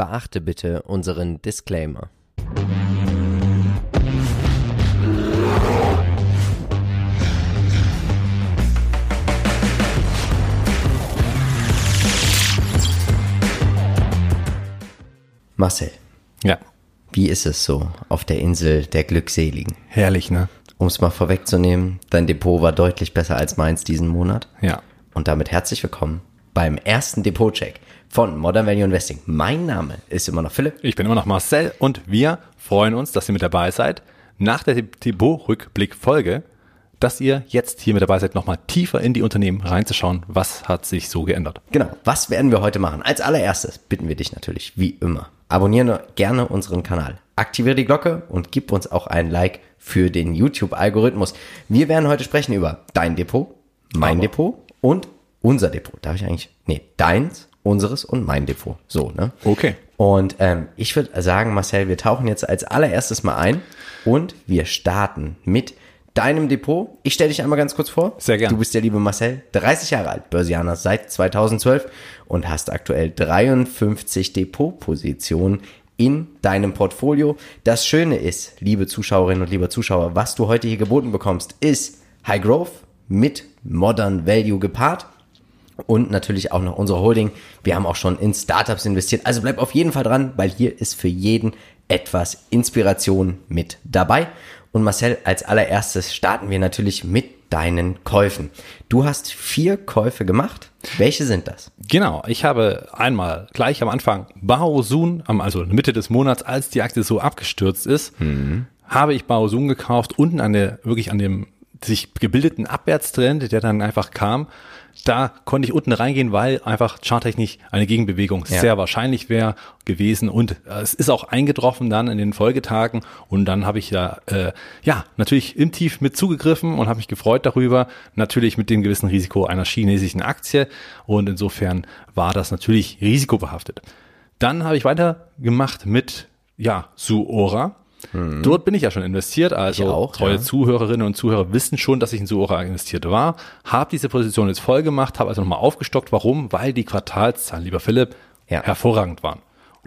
Beachte bitte unseren Disclaimer. Marcel, Ja, wie ist es so auf der Insel der Glückseligen? herrlich, ne? Um es mal vorwegzunehmen, dein Depot war deutlich besser als meins diesen Monat. Ja. Und damit herzlich willkommen beim ersten Depotcheck von Modern Value Investing. Mein Name ist immer noch Philipp. Ich bin immer noch Marcel und wir freuen uns, dass ihr mit dabei seid. Nach der Depot-Rückblick-Folge, dass ihr jetzt hier mit dabei seid, nochmal tiefer in die Unternehmen reinzuschauen. Was hat sich so geändert? Genau, was werden wir heute machen? Als allererstes bitten wir dich natürlich, wie immer, abonniere gerne unseren Kanal, aktiviere die Glocke und gib uns auch ein Like für den YouTube-Algorithmus. Wir werden heute sprechen über dein Depot, mein Aber- Depot und unser Depot. Darf ich eigentlich? Nee, deins, unseres und mein Depot. So, ne? Okay. Und ähm, ich würde sagen, Marcel, wir tauchen jetzt als allererstes mal ein und wir starten mit deinem Depot. Ich stelle dich einmal ganz kurz vor. Sehr gern. Du bist der liebe Marcel, 30 Jahre alt, Börsianer seit 2012 und hast aktuell 53 Depotpositionen in deinem Portfolio. Das Schöne ist, liebe Zuschauerinnen und liebe Zuschauer, was du heute hier geboten bekommst, ist High Growth mit Modern Value gepaart und natürlich auch noch unsere Holding. Wir haben auch schon in Startups investiert. Also bleib auf jeden Fall dran, weil hier ist für jeden etwas Inspiration mit dabei. Und Marcel, als allererstes starten wir natürlich mit deinen Käufen. Du hast vier Käufe gemacht. Welche sind das? Genau, ich habe einmal gleich am Anfang Baosun, also Mitte des Monats, als die Aktie so abgestürzt ist, habe ich Baosun gekauft, unten an der, wirklich an dem sich gebildeten Abwärtstrend, der dann einfach kam. Da konnte ich unten reingehen, weil einfach charttechnisch eine Gegenbewegung Ja. sehr wahrscheinlich wäre gewesen und äh, es ist auch eingetroffen dann in den Folgetagen und dann habe ich da äh, ja natürlich im Tief mit zugegriffen und habe mich gefreut darüber, natürlich mit dem gewissen Risiko einer chinesischen Aktie und insofern war das natürlich risikobehaftet. Dann habe ich weitergemacht mit ja Suora. Dort bin ich ja schon investiert, also auch, treue ja. Zuhörerinnen und Zuhörer wissen schon, dass ich in Suora investiert war, habe diese Position jetzt voll gemacht, habe also nochmal aufgestockt. Warum? Weil die Quartalszahlen, lieber Philipp, Ja. hervorragend waren.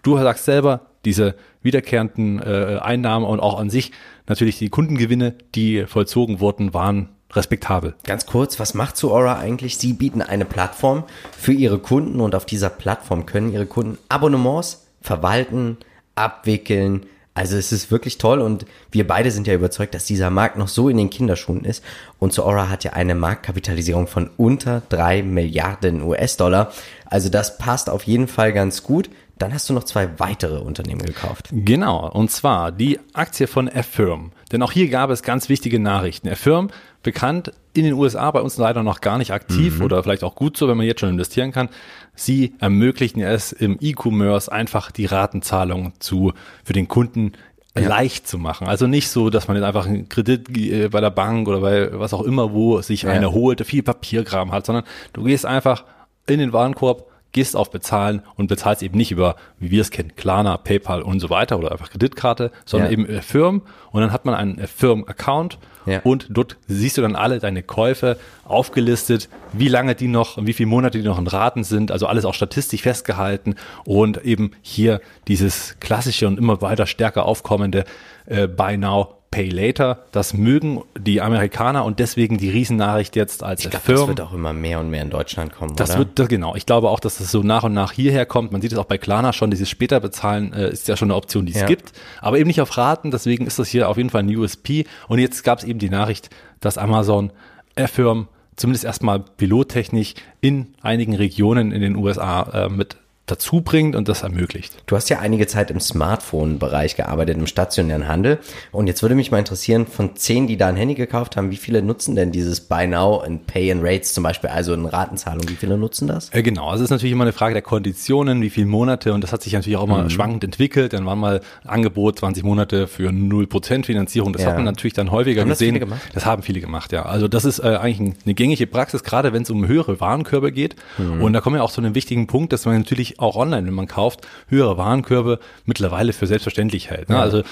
Du sagst selber, diese wiederkehrenden äh, Einnahmen und auch an sich natürlich die Kundengewinne, die vollzogen wurden, waren respektabel. Ganz kurz, was macht Suora eigentlich? Sie bieten eine Plattform für ihre Kunden und auf dieser Plattform können ihre Kunden Abonnements verwalten, abwickeln. Also es ist wirklich toll und wir beide sind ja überzeugt, dass dieser Markt noch so in den Kinderschuhen ist. Und Suora hat ja eine Marktkapitalisierung von unter drei Milliarden US-Dollar. Also das passt auf jeden Fall ganz gut. Dann hast du noch zwei weitere Unternehmen gekauft. Genau, und zwar die Aktie von Affirm. Denn auch hier gab es ganz wichtige Nachrichten. Affirm, bekannt in den USA, bei uns leider noch gar nicht aktiv oder vielleicht auch gut so, wenn man jetzt schon investieren kann. Sie ermöglichen es im E-Commerce einfach die Ratenzahlung zu, für den Kunden leicht zu machen. Also nicht so, dass man jetzt einfach einen Kredit äh, bei der Bank oder bei was auch immer, wo sich einer holt, viel Papierkram hat, sondern du gehst einfach in den Warenkorb, gehst auf Bezahlen und bezahlst eben nicht über, wie wir es kennen, Klarna, PayPal und so weiter oder einfach Kreditkarte, sondern Ja. eben Firm und dann hat man einen Firm-Account Ja. und dort siehst du dann alle deine Käufe aufgelistet, wie lange die noch, wie viele Monate die noch in Raten sind, also alles auch statistisch festgehalten und eben hier dieses klassische und immer weiter stärker aufkommende äh, Buy Now, Pay Later. Das mögen die Amerikaner und deswegen die Riesennachricht jetzt als Ich glaube, Firm. das wird auch immer mehr und mehr in Deutschland kommen, Das oder? wird, das, genau. Ich glaube auch, dass das so nach und nach hierher kommt. Man sieht es auch bei Klarna schon, dieses später bezahlen äh, ist ja schon eine Option, die es Ja. gibt. Aber eben nicht auf Raten, deswegen ist das hier auf jeden Fall ein USP. Und jetzt gab es eben die Nachricht, dass Amazon Affirm zumindest erstmal pilottechnisch in einigen Regionen in den USA äh, mit dazu bringt und das ermöglicht. Du hast ja einige Zeit im Smartphone-Bereich gearbeitet, im stationären Handel. Und jetzt würde mich mal interessieren, von zehn, die da ein Handy gekauft haben, wie viele nutzen denn dieses Buy Now and Pay in Rates zum Beispiel, also in Ratenzahlung, wie viele nutzen das? Äh, Genau, also es ist natürlich immer eine Frage der Konditionen, wie viele Monate und das hat sich natürlich auch Mhm. immer schwankend entwickelt. Dann war mal Angebot 20 Monate für 0% Finanzierung. Das Ja. hat man natürlich dann häufiger Haben das gesehen. gemacht? Das haben viele gemacht, ja. Also das ist äh, eigentlich ein, eine gängige Praxis, gerade wenn es um höhere Warenkörbe geht. Mhm. Und da kommen wir auch zu einem wichtigen Punkt, dass man natürlich auch online, wenn man kauft, höhere Warenkörbe mittlerweile für selbstverständlich hält. Ne? Also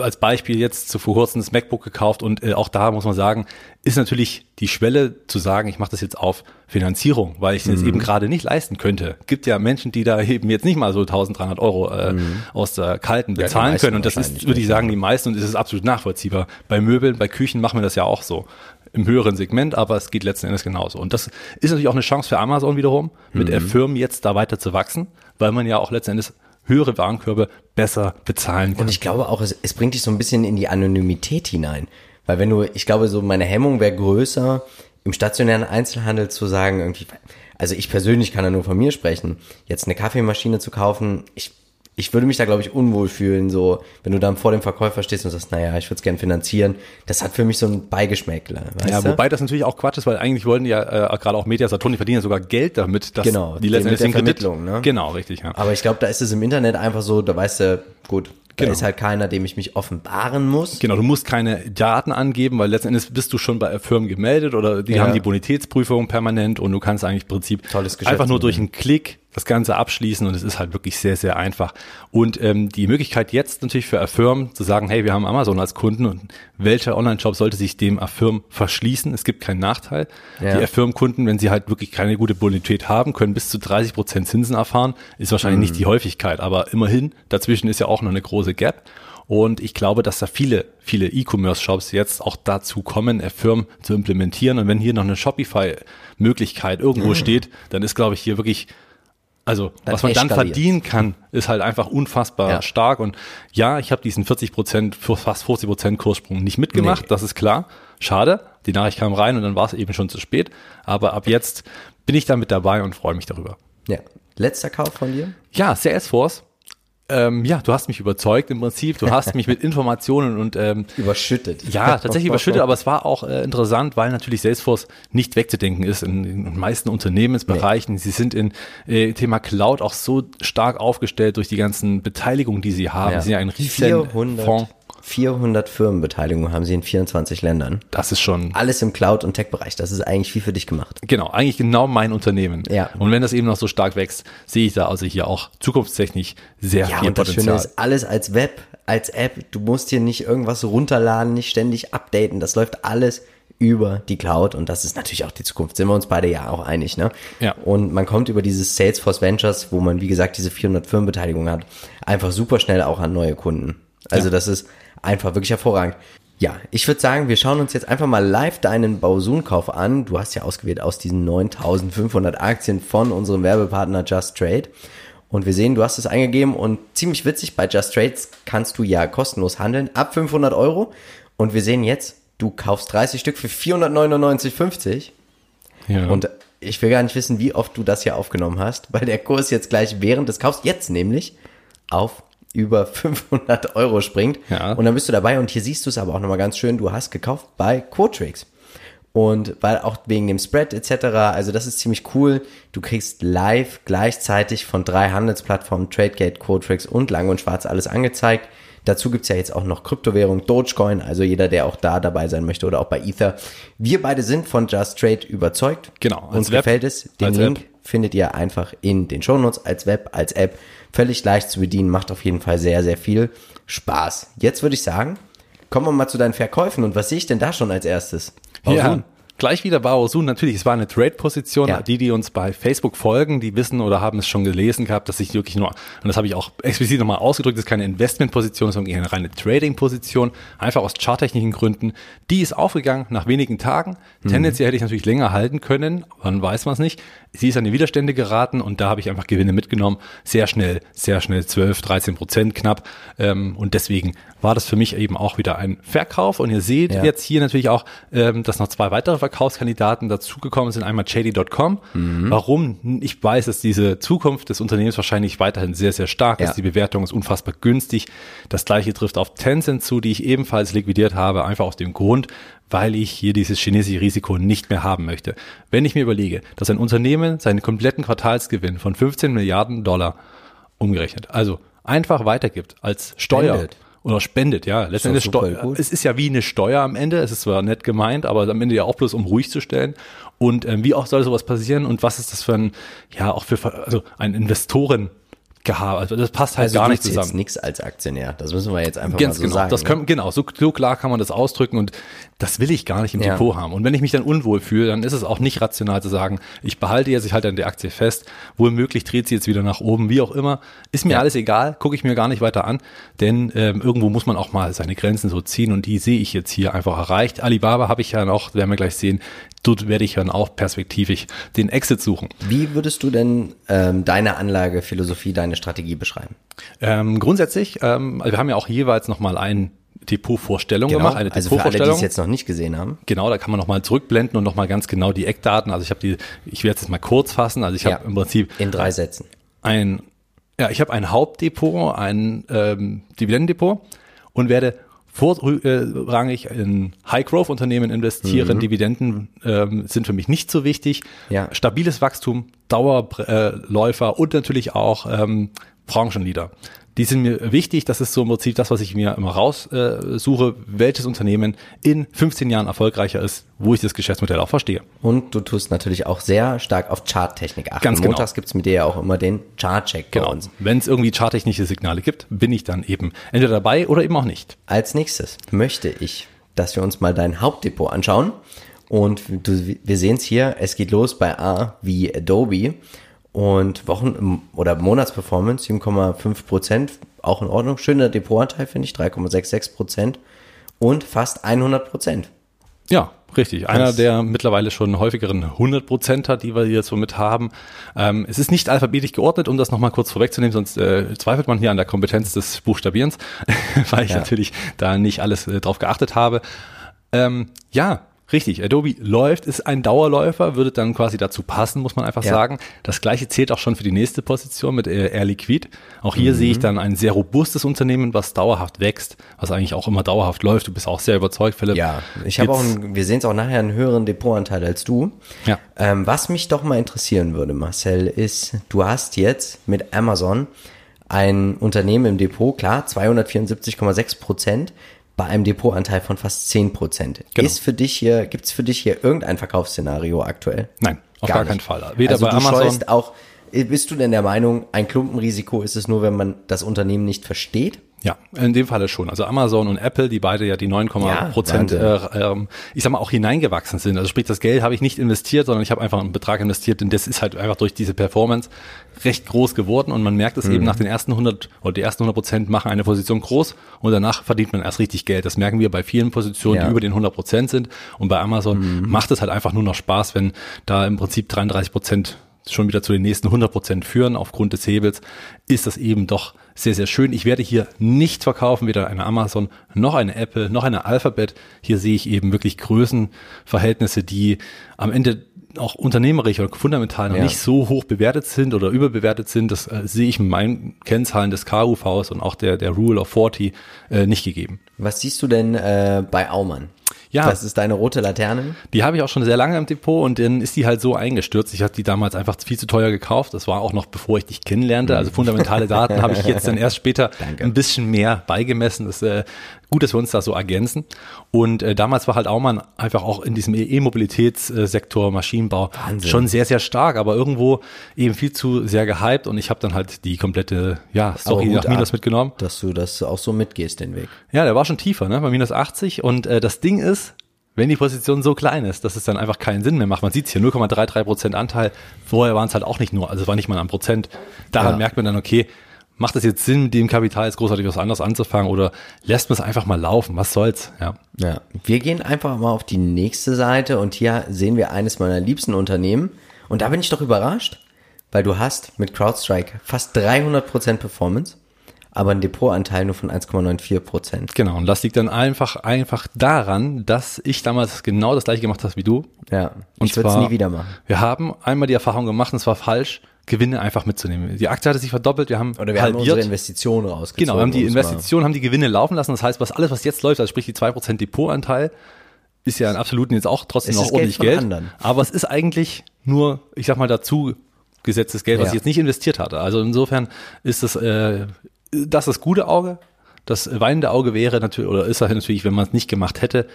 als Beispiel jetzt zu vor kurzem das MacBook gekauft und äh, auch da muss man sagen, ist natürlich die Schwelle zu sagen, ich mache das jetzt auf Finanzierung, weil ich es jetzt eben gerade nicht leisten könnte. Gibt ja Menschen, die da eben jetzt nicht mal so 1300 Euro äh, aus der Kalten bezahlen meisten können und das ist, würde ich sagen, die meisten und es ist absolut nachvollziehbar. Bei Möbeln, bei Küchen machen wir das ja auch so im höheren Segment, aber es geht letzten Endes genauso. Und das ist natürlich auch eine Chance für Amazon wiederum, mit Mhm. Firmen jetzt da weiter zu wachsen, weil man ja auch letzten Endes höhere Warenkörbe besser bezahlen kann. Und ich glaube auch, es, es bringt dich so ein bisschen in die Anonymität hinein. Weil wenn du, ich glaube, so meine Hemmung wäre größer, im stationären Einzelhandel zu sagen, irgendwie, also ich persönlich kann ja nur von mir sprechen, jetzt eine Kaffeemaschine zu kaufen, ich, ich würde mich da, glaube ich, unwohl fühlen, so, wenn du dann vor dem Verkäufer stehst und sagst, naja, ich würde es gern finanzieren, das hat für mich so ein Beigeschmäckler, Ja, du? wobei das natürlich auch Quatsch ist, weil eigentlich wollen die ja äh, gerade auch Media Saturn, die verdienen ja sogar Geld damit, dass Genau, die letzten mit Endes der den Kredit, Vermittlung, ne? Genau, richtig, ja. Aber ich glaube, da ist es im Internet einfach so, da weißt du, gut, da Genau. ist halt keiner, dem ich mich offenbaren muss. Genau, du musst keine Daten angeben, weil letzten Endes bist du schon bei Firmen gemeldet oder die Ja. haben die Bonitätsprüfung permanent und du kannst eigentlich im Prinzip einfach nur durch einen Klick das Ganze abschließen und es ist halt wirklich sehr, sehr einfach. Und ähm, die Möglichkeit jetzt natürlich für Affirm zu sagen, hey, wir haben Amazon als Kunden und welcher Online-Shop sollte sich dem Affirm verschließen? Es gibt keinen Nachteil. Ja. Die Affirm-Kunden, wenn sie halt wirklich keine gute Bonität haben, können bis zu 30 Prozent Zinsen erfahren. Ist wahrscheinlich nicht die Häufigkeit, aber immerhin, dazwischen ist ja auch noch eine große Gap. Und ich glaube, dass da viele, viele E-Commerce-Shops jetzt auch dazu kommen, Affirm zu implementieren. Und wenn hier noch eine Shopify-Möglichkeit irgendwo steht, dann ist, glaube ich, hier wirklich, also Dann was man dann verdienen kann, ist halt einfach unfassbar Ja. stark. Und ja, ich habe diesen 40 Prozent, fast 50 Prozent Kurssprung nicht mitgemacht. Nee. Das ist klar. Schade. Die Nachricht kam rein und dann war es eben schon zu spät. Aber ab jetzt bin ich da mit dabei und freue mich darüber. Ja. Letzter Kauf von dir? Ja, Salesforce. Ähm, ja, du hast mich überzeugt im Prinzip. Du hast mich mit Informationen und ähm, Überschüttet. ja, tatsächlich überschüttet, aber es war auch äh, interessant, weil natürlich Salesforce nicht wegzudenken ist in, den meisten Unternehmensbereichen. Sie sind in äh, Thema Cloud auch so stark aufgestellt durch die ganzen Beteiligungen, die sie haben. Ja. Sie sind ja ein riesen 400, Fonds. 400 Firmenbeteiligungen haben sie in 24 Ländern. Das ist schon Alles im Cloud- und Tech-Bereich. Das ist eigentlich wie für dich gemacht. Genau, eigentlich genau mein Unternehmen. Ja. Und wenn das eben noch so stark wächst, sehe ich da also hier auch zukunftstechnisch sehr Ja, viel und das Schöne Potenzial. ist, alles als Web, als App. Du musst hier nicht irgendwas runterladen, nicht ständig updaten. Das läuft alles über die Cloud und das ist natürlich auch die Zukunft. Sind wir uns beide ja auch einig, ne? Ja. Und man kommt über dieses Salesforce Ventures, wo man, wie gesagt, diese 400 Firmenbeteiligungen hat, einfach super schnell auch an neue Kunden. Also Ja. das ist einfach wirklich hervorragend. Ja, ich würde sagen, wir schauen uns jetzt einfach mal live deinen Bausun-Kauf an. Du hast ja ausgewählt aus diesen 9500 Aktien von unserem Werbepartner Just Trade. Und wir sehen, du hast es eingegeben und ziemlich witzig, bei Just Trades kannst du ja kostenlos handeln, ab 500 Euro. Und wir sehen jetzt, du kaufst 30 Stück für 499,50. Ja. Und ich will gar nicht wissen, wie oft du das hier aufgenommen hast, weil der Kurs jetzt gleich während des Kaufs, jetzt nämlich, auf über 500 Euro springt. Ja. Und dann bist du dabei und hier siehst du es aber auch nochmal ganz schön, du hast gekauft bei Quotrix. Und weil auch wegen dem Spread etc., also das ist ziemlich cool. Du kriegst live gleichzeitig von drei Handelsplattformen, Tradegate, Quotrix und Lang und Schwarz alles angezeigt. Dazu gibt's ja jetzt auch noch Kryptowährung, Dogecoin, also jeder, der auch da dabei sein möchte oder auch bei Ether. Wir beide sind von Just Trade überzeugt. Genau, Uns Web, gefällt es. Den Link. Findet ihr einfach in den Shownotes als Web, als App. Völlig leicht zu bedienen, macht auf jeden Fall sehr, sehr viel Spaß. Jetzt würde ich sagen, kommen wir mal zu deinen Verkäufen. Und was sehe ich denn da schon als erstes? Ja, Baosun. gleich wieder Baosun. Natürlich, es war eine Trade-Position. Ja. Die, die uns bei Facebook folgen, die wissen oder haben es schon gelesen gehabt, dass ich wirklich nur, und das habe ich auch explizit nochmal ausgedrückt, das ist keine Investment-Position, sondern eine reine Trading-Position. Einfach aus charttechnischen Gründen. Die ist aufgegangen nach wenigen Tagen. Mhm. Tendenziell hätte ich natürlich länger halten können, wann weiß man es nicht. Sie ist an die Widerstände geraten und da habe ich einfach Gewinne mitgenommen. Sehr schnell, sehr schnell, 12, 13 Prozent knapp. Ähm, und deswegen war das für mich eben auch wieder ein Verkauf. Und ihr seht Ja. jetzt hier natürlich auch, ähm, dass noch zwei weitere Verkaufskandidaten dazugekommen sind. Einmal JD.com. Mhm. Warum? Ich weiß, dass diese Zukunft des Unternehmens wahrscheinlich weiterhin sehr, sehr stark Ja. ist. Die Bewertung ist unfassbar günstig. Das gleiche trifft auf Tencent zu, die ich ebenfalls liquidiert habe, einfach aus dem Grund, weil ich hier dieses chinesische Risiko nicht mehr haben möchte. Wenn ich mir überlege, dass ein Unternehmen seinen kompletten Quartalsgewinn von 15 Milliarden Dollar umgerechnet, also einfach weitergibt als Steuer Spendet. oder spendet, ja, letztendlich Steuer. Es ist ja wie eine Steuer am Ende, es ist zwar nett gemeint, aber am Ende ja auch bloß um ruhig zu stellen. Und ähm, wie auch soll sowas passieren und was ist das für ein, ja, auch für also ein Investoren gehabt. Also das passt halt Also gar nicht zusammen. nichts als Aktionär. Das müssen wir jetzt einfach Ganz mal so genau, sagen. das ne? können, genau, so, so klar kann man das ausdrücken und das will ich gar nicht im Ja. Depot haben. Und wenn ich mich dann unwohl fühle, dann ist es auch nicht rational zu sagen, ich behalte jetzt, ich halte an der Aktie fest, wohl möglich dreht sie jetzt wieder nach oben, wie auch immer. Ist mir Ja. alles egal, gucke ich mir gar nicht weiter an, denn ähm, irgendwo muss man auch mal seine Grenzen so ziehen und die sehe ich jetzt hier einfach erreicht. Alibaba habe ich ja noch, werden wir gleich sehen, dort werde ich dann auch perspektivisch den Exit suchen. Wie würdest du denn ähm, deine Anlagephilosophie, deine Strategie beschreiben? Ähm, grundsätzlich, ähm, also wir haben ja auch jeweils nochmal eine Depotvorstellung gemacht, eine also für alle, die Depotvorstellung. es jetzt noch nicht gesehen haben. Genau, da kann man nochmal zurückblenden und nochmal ganz genau die Eckdaten. Also ich habe die, ich werde es jetzt mal kurz fassen. Also ich habe im Prinzip In drei Sätzen. ein, ja, ich habe ein Hauptdepot, ein ähm, Dividendendepot und werde vorrangig in High-Growth-Unternehmen investieren. Dividenden ähm, sind für mich nicht so wichtig. Ja. Stabiles Wachstum, Dauerläufer und natürlich auch ähm, Branchenleader. Die sind mir wichtig. Das ist so im Prinzip das, was ich mir immer raussuche, äh, welches Unternehmen in 15 Jahren erfolgreicher ist, wo ich das Geschäftsmodell auch verstehe. Und du tust natürlich auch sehr stark auf Charttechnik achten. Ganz genau. Montags gibt's mit dir ja auch immer den Chartcheck bei Genau. uns. Wenn es irgendwie charttechnische Signale gibt, bin ich dann eben entweder dabei oder eben auch nicht. Als nächstes möchte ich, dass wir uns mal dein Hauptdepot anschauen. Und du, wir sehen es hier, es geht los bei A wie Adobe und Wochen- oder Monatsperformance 7,5 Prozent, auch in Ordnung. Schöner Depotanteil finde ich, 3,66 Prozent und fast 100 Prozent. Ja, richtig. Einer der mittlerweile schon häufigeren 100%er, die wir hier so mit haben. Ähm, es ist nicht alphabetisch geordnet, um das nochmal kurz vorwegzunehmen, sonst äh, zweifelt man hier an der Kompetenz des Buchstabierens, weil ich Ja. natürlich da nicht alles äh, drauf geachtet habe. Ähm, ja, richtig. Adobe läuft, ist ein Dauerläufer, würde dann quasi dazu passen, muss man einfach Ja. sagen. Das gleiche zählt auch schon für die nächste Position mit Air Liquid. Auch hier sehe Mhm. ich dann ein sehr robustes Unternehmen, was dauerhaft wächst, was eigentlich auch immer dauerhaft läuft. Du bist auch sehr überzeugt, Philipp. Ja, ich habe auch, einen, wir sehen es auch nachher, einen höheren Depotanteil als du. Ja. Ähm, was mich doch mal interessieren würde, Marcel, ist, du hast jetzt mit Amazon ein Unternehmen im Depot, klar, 274,6 Prozent, bei einem Depotanteil von fast 10 Prozent. Genau. Ist für dich hier, gibt's für dich hier irgendein Verkaufsszenario aktuell? Nein, auf gar, nicht. keinen Fall. Weder also bei du Amazon. scheust auch, bist du denn der Meinung, ein Klumpenrisiko ist es nur, wenn man das Unternehmen nicht versteht? Ja, in dem Falle schon. Also Amazon und Apple, die beide ja die 9, Ja, Prozent, äh, ähm, ich sag mal, auch hineingewachsen sind. Also sprich, das Geld habe ich nicht investiert, sondern ich habe einfach einen Betrag investiert, denn das ist halt einfach durch diese Performance recht groß geworden und man merkt es Mhm. eben nach den ersten 100 oder die ersten 100 Prozent machen eine Position groß und danach verdient man erst richtig Geld. Das merken wir bei vielen Positionen, Ja. Mhm. die über den 100 Prozent sind und bei Amazon macht es halt einfach nur noch Spaß, wenn da im Prinzip 33 Prozent schon wieder zu den nächsten 100 Prozent führen aufgrund des Hebels, ist das eben doch sehr, sehr schön. Ich werde hier nicht verkaufen, weder eine Amazon noch eine Apple noch eine Alphabet. Hier sehe ich eben wirklich Größenverhältnisse, die am Ende auch unternehmerisch oder fundamental noch Ja. nicht so hoch bewertet sind oder überbewertet sind. Das äh, sehe ich in meinen Kennzahlen des KUVs und auch der, der Rule of 40 äh, nicht gegeben. Was siehst du denn äh, bei Aumann? Ja. Das ist deine rote Laterne. Die habe ich auch schon sehr lange im Depot und dann ist die halt so eingestürzt. Ich habe die damals einfach viel zu teuer gekauft. Das war auch noch bevor ich dich kennenlernte. Also fundamentale Daten habe ich jetzt dann erst später ein bisschen mehr beigemessen. Das äh, gut, dass wir uns da so ergänzen. Und äh, damals war halt Aumann einfach auch in diesem E-Mobilitätssektor Maschinenbau Wahnsinn. schon sehr, sehr stark, aber irgendwo eben viel zu sehr gehypt und ich habe dann halt die komplette ja, Story nach Minus ab, mitgenommen. Dass du das auch so mitgehst, den Weg. Ja, der war schon tiefer, ne? bei minus 80. Und äh, das Ding ist, wenn die Position so klein ist, dass es dann einfach keinen Sinn mehr macht. Man sieht hier 0,33 Prozent Anteil. Vorher waren es halt auch nicht nur, also es war nicht mal ein Prozent. Daran Ja. merkt man dann, okay, macht es jetzt Sinn, mit dem Kapital jetzt großartig was anderes anzufangen oder lässt man es einfach mal laufen? Was soll's? Ja. Ja, wir gehen einfach mal auf die nächste Seite und hier sehen wir eines meiner liebsten Unternehmen und da bin ich doch überrascht, weil du hast mit CrowdStrike fast 300% Performance, aber einen Depotanteil nur von 1,94%. Genau. Und das liegt dann einfach, einfach daran, dass ich damals genau das gleiche gemacht habe wie du. Ja, Und ich würde es nie wieder machen. Wir haben einmal die Erfahrung gemacht, und es war falsch, Gewinne einfach mitzunehmen. Die Aktie hatte sich verdoppelt, wir haben Oder wir haben halbiert. unsere Investitionen rausgezogen. Genau, wir haben die Investitionen, haben die Gewinne laufen lassen. Das heißt, was alles, was jetzt läuft, also sprich die 2% Depotanteil, ist ja in absoluten jetzt auch trotzdem Es noch ist Geld ordentlich Geld. anderen. Aber es ist eigentlich nur, ich sag mal, dazu gesetztes Geld, was Ja. ich jetzt nicht investiert hatte. Also insofern ist das, äh, das das gute Auge. Das weinende Auge wäre natürlich, oder ist das natürlich, wenn man es nicht gemacht hätte,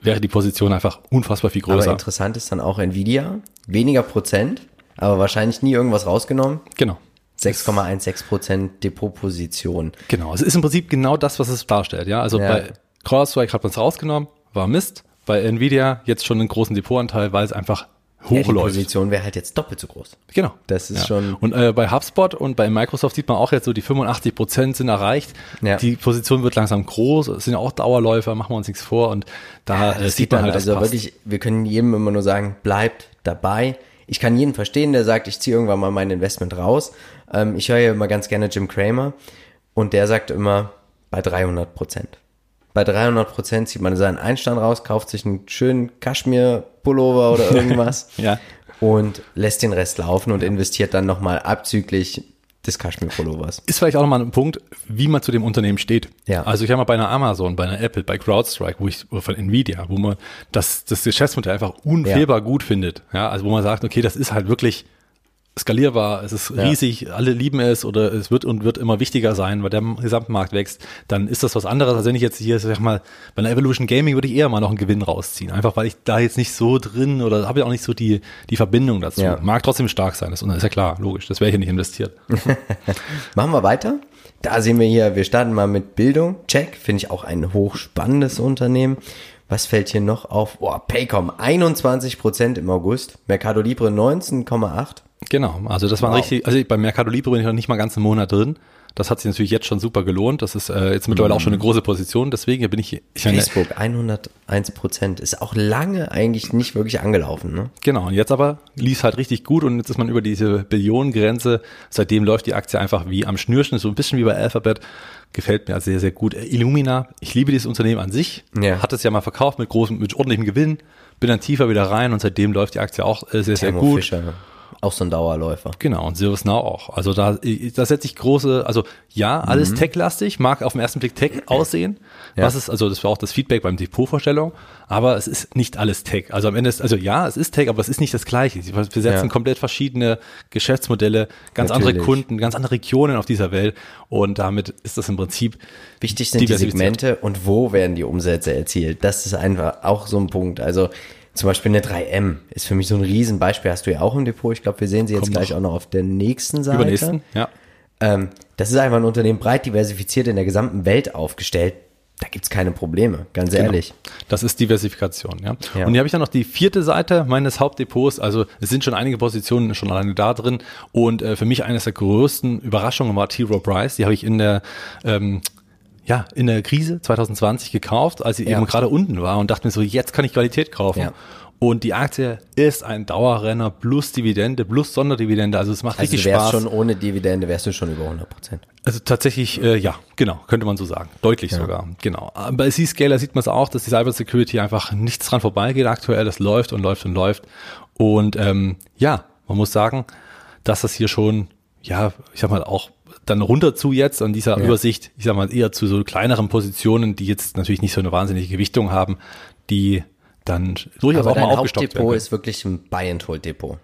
wäre die Position einfach unfassbar viel Aber größer. interessant ist dann auch Nvidia, weniger Prozent, aber wahrscheinlich nie irgendwas rausgenommen. Genau. 6,16 Prozent Depotposition. Genau, es ist im Prinzip genau das, was es darstellt. Ja, also Ja. bei CrowdStrike hat man es rausgenommen, war Mist. Bei Nvidia jetzt schon einen großen Depotanteil, weil es einfach Ja, die hochläuft. Position wäre halt jetzt doppelt so groß. genau. Das ist Ja. schon. Und äh, bei HubSpot und bei Microsoft sieht man auch jetzt so, die 85 Prozent sind erreicht. Ja. Die Position wird langsam groß. Es sind ja auch Dauerläufer, machen wir uns nichts vor. Und da äh, Das sieht man halt, also wirklich, wir können jedem immer nur sagen, bleibt dabei. Ich kann jeden verstehen, der sagt, ich ziehe irgendwann mal mein Investment raus. Ähm, ich höre ja immer ganz gerne Jim Cramer und der sagt immer bei 300 Prozent. Bei 300 Prozent zieht man seinen Einstand raus, kauft sich einen schönen Kaschmir-Pullover oder irgendwas Ja. und lässt den Rest laufen und investiert dann nochmal abzüglich des Kaschmir-Pullovers. Ist vielleicht auch nochmal ein Punkt, wie man zu dem Unternehmen steht. Ja. Also ich habe mal bei einer Amazon, bei einer Apple, bei CrowdStrike, wo ich, oder von Nvidia, wo man das, das Geschäftsmodell einfach unfehlbar gut findet. Ja, also wo man sagt, okay, das ist halt wirklich skalierbar, es ist riesig, alle lieben es oder es wird und wird immer wichtiger sein, weil der Gesamtmarkt wächst, dann ist das was anderes, als wenn ich jetzt hier, sag mal, bei einer Evolution Gaming würde ich eher mal noch einen Gewinn rausziehen. Einfach weil ich da jetzt nicht so drin oder habe ja auch nicht so die, die Verbindung dazu. Ja. Mag trotzdem stark sein, das ist ja klar, logisch, das wäre hier nicht investiert. Machen wir weiter. Da sehen wir hier, wir starten mal mit Bildung. Check, finde ich auch ein hochspannendes Unternehmen. Was fällt hier noch auf? Boah, Paycom 21% im August, Mercado Libre 19,8. Genau, also das war ein Wow. richtig, also bei Mercado Libre bin ich noch nicht mal ganz einen Monat drin. Das hat sich natürlich jetzt schon super gelohnt. Das ist äh, jetzt mittlerweile auch schon eine große Position. Deswegen bin ich, ich meine, Facebook 101%. Ist auch lange eigentlich nicht wirklich angelaufen, ne? genau. Und jetzt aber lief halt richtig gut und jetzt ist man über diese Billionengrenze. Seitdem läuft die Aktie einfach wie am Schnürchen, so ein bisschen wie bei Alphabet. Gefällt mir sehr, sehr gut. Illumina, ich liebe dieses Unternehmen an sich. Ja. Hat es ja mal verkauft mit großem, mit ordentlichem Gewinn. Bin dann tiefer wieder rein und seitdem läuft die Aktie auch äh, sehr, sehr Thermo gut. Fisher, auch so ein Dauerläufer. Genau, und ServiceNow auch. Also da, da setze ich große, also ja, alles Mhm. tech-lastig, mag auf den ersten Blick Tech aussehen. Ja. Was ist, also das war auch das Feedback beim Depotvorstellung, aber es ist nicht alles Tech. Also am Ende ist, also ja, es ist Tech, aber es ist nicht das Gleiche. Sie besetzen Ja. komplett verschiedene Geschäftsmodelle, ganz andere Natürlich. Kunden, ganz andere Regionen auf dieser Welt und damit ist das im Prinzip Wichtig sind die. Segmente und wo werden die Umsätze erzielt. Das ist einfach auch so ein Punkt. Also zum Beispiel eine 3M ist für mich so ein Riesenbeispiel. Hast du ja auch im Depot. Ich glaube, wir sehen sie jetzt Kommt gleich noch. auch noch auf der nächsten Seite. Übernächsten, ja. Ähm, das ist einfach ein Unternehmen breit diversifiziert in der gesamten Welt aufgestellt. Da gibt's keine Probleme, ganz ehrlich. Genau. Das ist Diversifikation, ja. Ja. Und hier habe ich dann noch die vierte Seite meines Hauptdepots. Also es sind schon einige Positionen schon alleine da drin. Und äh, für mich eines der größten Überraschungen war T. Rowe Price. Die habe ich in der ähm, ja, in der Krise 2020 gekauft, als sie Ja. eben gerade unten war und dachte mir so, jetzt kann ich Qualität kaufen. Ja. Und die Aktie ist ein Dauerrenner plus Dividende plus Sonderdividende. Also es macht Also richtig Spaß. schon ohne Dividende, wärst du schon über 100 Prozent. Also tatsächlich, äh, ja, genau, könnte man so sagen. Deutlich sogar, genau. Bei C-Scaler sieht man es auch, dass die Cybersecurity einfach nichts dran vorbeigeht aktuell. Das läuft und läuft und läuft. Und ähm, ja, man muss sagen, dass das hier schon, ja, ich sag mal auch dann runter zu jetzt an dieser Ja. Übersicht, ich sag mal eher zu so kleineren Positionen, die jetzt natürlich nicht so eine wahnsinnige Gewichtung haben, die dann durchaus Aber auch mal aufgestockt werden. Hauptdepot ist wirklich ein Buy-and-Hold-Depot.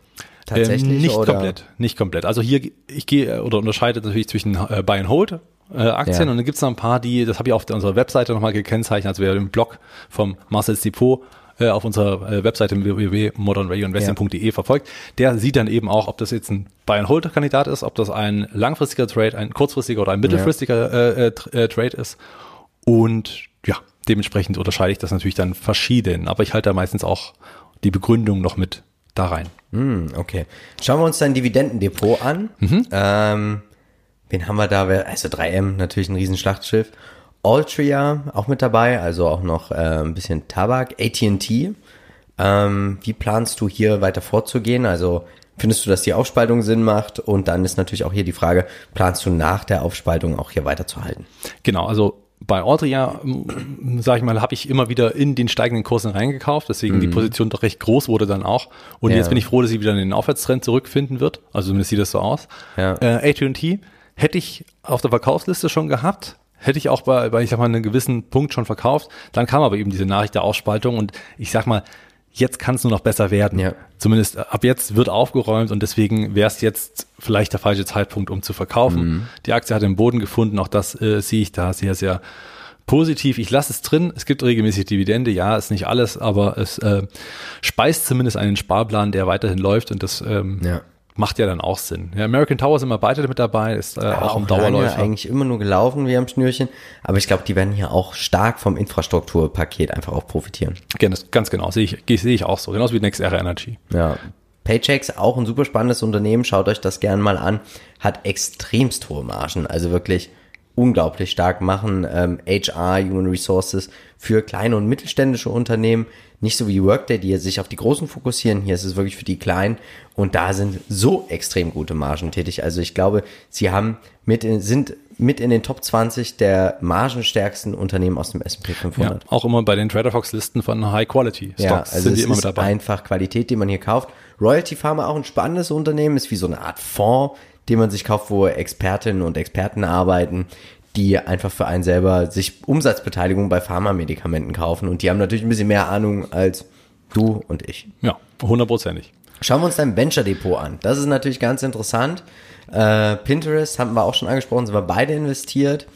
Tatsächlich Ähm, nicht oder? komplett, nicht komplett. Also hier, ich gehe oder unterscheide natürlich zwischen äh, Buy and Hold äh, Aktien Ja. und dann gibt's noch ein paar, die, das habe ich auf unserer Webseite nochmal gekennzeichnet, also wer den Blog vom Marcel's Depot äh, auf unserer äh, Webseite www.modernradioinvesting.de verfolgt, der sieht dann eben auch, ob das jetzt ein Buy and Hold Kandidat ist, ob das ein langfristiger Trade, ein kurzfristiger oder ein mittelfristiger äh, äh, Tr- äh, Trade ist und ja, dementsprechend unterscheide ich das natürlich dann verschieden, aber ich halte da meistens auch die Begründung noch mit da rein. Hm, okay. Schauen wir uns dein Dividendendepot an. Mhm. Ähm, wen haben wir da? Also 3M, natürlich ein Riesenschlachtschiff. Altria auch mit dabei, also auch noch äh, ein bisschen Tabak. AT&T. Ähm, wie planst du hier weiter vorzugehen? Also findest du, dass die Aufspaltung Sinn macht? Und dann ist natürlich auch hier die Frage, planst du nach der Aufspaltung auch hier weiterzuhalten? Genau, also bei Audria, sage ich mal, habe ich immer wieder in den steigenden Kursen reingekauft, deswegen die Position doch recht groß wurde dann auch. Und Mhm. Ja. jetzt bin ich froh, dass sie wieder in den Aufwärtstrend zurückfinden wird. Also zumindest sieht das so aus. Ja. Äh, AT&T hätte ich auf der Verkaufsliste schon gehabt, hätte ich auch bei, bei, ich sag mal, einem gewissen Punkt schon verkauft. Dann kam aber eben diese Nachricht der Ausspaltung und ich sag mal, jetzt kann es nur noch besser werden. Ja. Zumindest äh, ab jetzt wird aufgeräumt und deswegen wäre es jetzt vielleicht der falsche Zeitpunkt, um zu verkaufen. Mhm. Die Aktie hat den Boden gefunden, auch das äh, sehe ich da sehr, sehr positiv. Ich lasse es drin. Es gibt regelmäßig Dividende, ja, ist nicht alles, aber es äh, speist zumindest einen Sparplan, der weiterhin läuft und das ähm, Ja. Macht ja dann auch Sinn. Ja, American Tower sind immer beide mit dabei, ist äh, auch, ein lange Dauerläufer. eigentlich immer nur gelaufen wie am Schnürchen. Aber ich glaube, die werden hier auch stark vom Infrastrukturpaket einfach auch profitieren. Ganz, ganz genau, sehe ich, sehe ich auch so. Genauso wie Next Era Energy. Ja. Paychecks, auch ein super spannendes Unternehmen, schaut euch das gerne mal an, hat extremst hohe Margen, also wirklich unglaublich stark machen ähm, HR, Human Resources für kleine und mittelständische Unternehmen, nicht so wie Workday, die sich auf die großen fokussieren, hier ist es wirklich für die kleinen und da sind so extrem gute Margen tätig, also ich glaube, sie haben mit in, sind mit in den Top 20 der margenstärksten Unternehmen aus dem S&P 500. Ja, auch immer bei den Trader Fox Listen von High Quality Stocks Ja, also sind die immer mit dabei. einfach Qualität, die man hier kauft. Royalty Pharma auch ein spannendes Unternehmen, ist wie so eine Art Fonds, den man sich kauft, wo Expertinnen und Experten arbeiten, die einfach für einen selber sich Umsatzbeteiligung bei Pharmamedikamenten kaufen. Und die haben natürlich ein bisschen mehr Ahnung als du und ich. Ja, hundertprozentig. Schauen wir uns dein Venture Depot an. Das ist natürlich ganz interessant. Äh, Pinterest haben wir auch schon angesprochen, sind wir beide investiert.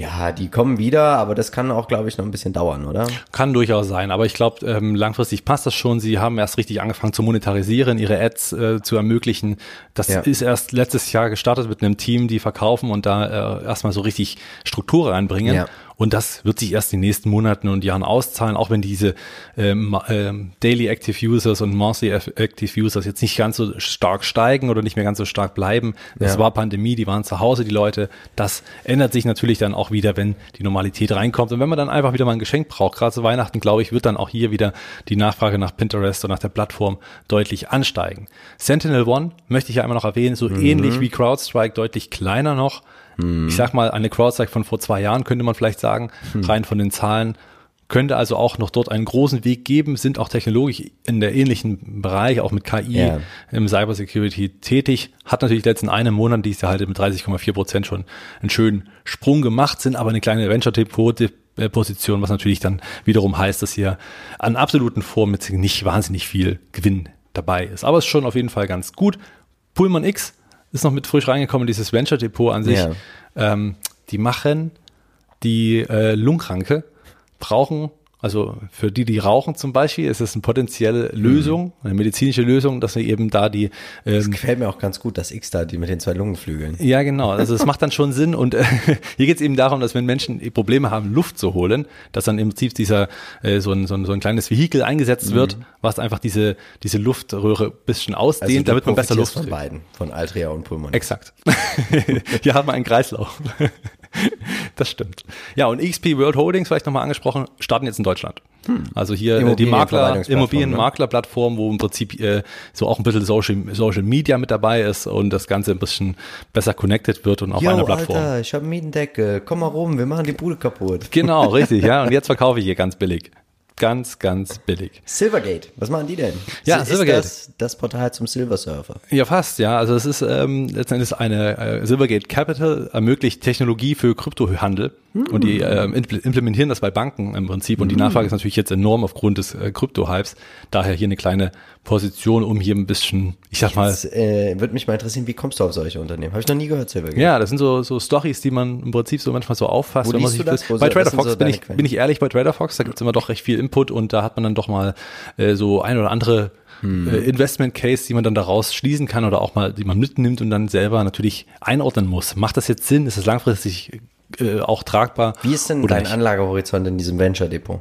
Ja, die kommen wieder, aber das kann auch, glaube ich, noch ein bisschen dauern, oder? Kann durchaus sein, aber ich glaube, ähm, langfristig passt das schon. Sie haben erst richtig angefangen zu monetarisieren, ihre Ads äh, zu ermöglichen. Das Ja. ist erst letztes Jahr gestartet mit einem Team, die verkaufen und da äh, erstmal so richtig Struktur reinbringen. Ja. Und das wird sich erst in den nächsten Monaten und Jahren auszahlen, auch wenn diese ähm, ähm, Daily Active Users und Monthly Active Users jetzt nicht ganz so stark steigen oder nicht mehr ganz so stark bleiben. Das Ja. war Pandemie, die waren zu Hause, die Leute. Das ändert sich natürlich dann auch wieder, wenn die Normalität reinkommt. Und wenn man dann einfach wieder mal ein Geschenk braucht, gerade zu Weihnachten, glaube ich, wird dann auch hier wieder die Nachfrage nach Pinterest und nach der Plattform deutlich ansteigen. Sentinel One möchte ich ja einmal noch erwähnen, so ähnlich wie CrowdStrike, deutlich kleiner noch. Ich sag mal, eine CrowdStrike von vor zwei Jahren könnte man vielleicht sagen, rein von den Zahlen. Könnte also auch noch dort einen großen Weg geben, sind auch technologisch in der ähnlichen Bereich, auch mit KI Ja. im Cybersecurity tätig. Hat natürlich jetzt in einem Monat, die ist ja halt mit 30,4 Prozent schon einen schönen Sprung gemacht, sind aber eine kleine Venture-Depot-Position, was natürlich dann wiederum heißt, dass hier an absoluten Form jetzt nicht wahnsinnig viel Gewinn dabei ist. Aber es ist schon auf jeden Fall ganz gut. Pullman X ist noch mit frisch reingekommen, dieses Venture-Depot an sich. Ja. Ähm, die machen die äh, Lungenkranke brauchen, also für die, die rauchen zum Beispiel, ist es eine potenzielle Lösung, eine medizinische Lösung, dass wir eben da die ähm, Gefällt mir auch ganz gut, das X da, die mit den zwei Lungenflügeln. ja, genau. Also es macht dann schon Sinn. Und äh, hier geht es eben darum, dass wenn Menschen Probleme haben, Luft zu holen, dass dann im Prinzip dieser äh, so, ein, so, ein, so ein kleines Vehikel eingesetzt wird, was einfach diese, diese Luftröhre ein bisschen ausdehnt, Also damit man besser Luft von kriegt. beiden, von Altria und Pullman. Exakt. Hier haben wir einen Kreislauf. Das stimmt. Ja, und XP World Holdings, vielleicht nochmal angesprochen, starten jetzt in Deutschland. Also hier äh, die Makler, Immobilienmaklerplattform, wo im Prinzip äh, so auch ein bisschen Social, Social Media mit dabei ist und das Ganze ein bisschen besser connected wird und auf Yo, einer Plattform. Alter, ich habe einen Mietendeckel. Komm mal rum, wir machen die Bude kaputt. Genau, richtig, ja. Und jetzt verkaufe ich hier ganz billig. Ganz, ganz billig. Silvergate, was machen die denn? Ja, ist Silvergate. Das, das Portal zum Silver Surfer. Ja, fast, ja. Also es ist ähm, letztendlich eine äh, Silvergate Capital ermöglicht Technologie für Kryptohandel und die impl- implementieren das bei Banken im Prinzip und die Nachfrage ist natürlich jetzt enorm aufgrund des äh, Krypto-Hypes. Daher hier eine kleine Position, um hier ein bisschen, ich sag mal, Das äh, würde mich mal interessieren, wie kommst du auf solche Unternehmen? Habe ich noch nie gehört, Silvergate. ja, das sind so, so Stories, die man im Prinzip so manchmal so auffasst. Wo wenn man sich das? das- Wo bei Trader Fox so bin ich, Quellen? bin ich ehrlich, bei Trader Fox, da gibt's immer doch recht viel Input und da hat man dann doch mal äh, so ein oder andere Hm. äh, Investment Case, die man dann daraus schließen kann oder auch mal, die man mitnimmt und dann selber natürlich einordnen muss. Macht das jetzt Sinn? Ist es langfristig äh, auch tragbar? Wie ist denn dein? Anlagehorizont in diesem Venture Depot?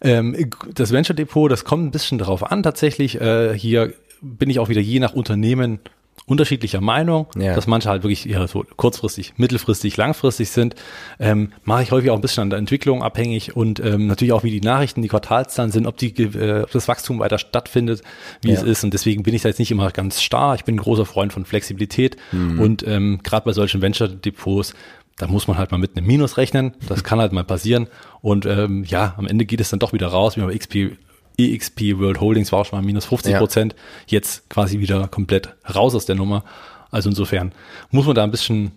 Ähm, das Venture Depot, das kommt ein bisschen darauf an tatsächlich. Äh, hier bin ich auch wieder je nach Unternehmen unterschiedlicher Meinung, Ja. dass manche halt wirklich eher so kurzfristig, mittelfristig, langfristig sind. Ähm, mache ich häufig auch ein bisschen an der Entwicklung abhängig und ähm, natürlich auch, wie die Nachrichten, die Quartalszahlen sind, ob, die, äh, ob das Wachstum weiter stattfindet, wie Ja. es ist. Und deswegen bin ich da jetzt nicht immer ganz starr. Ich bin ein großer Freund von Flexibilität Mhm. und ähm, gerade bei solchen Venture-Depots, da muss man halt mal mit einem Minus rechnen. Das kann halt mal passieren. Und ähm, ja, am Ende geht es dann doch wieder raus, wie bei XP, EXP World Holdings war auch schon mal minus 50 Ja. Prozent. Jetzt quasi wieder komplett raus aus der Nummer. Also insofern muss man da ein bisschen,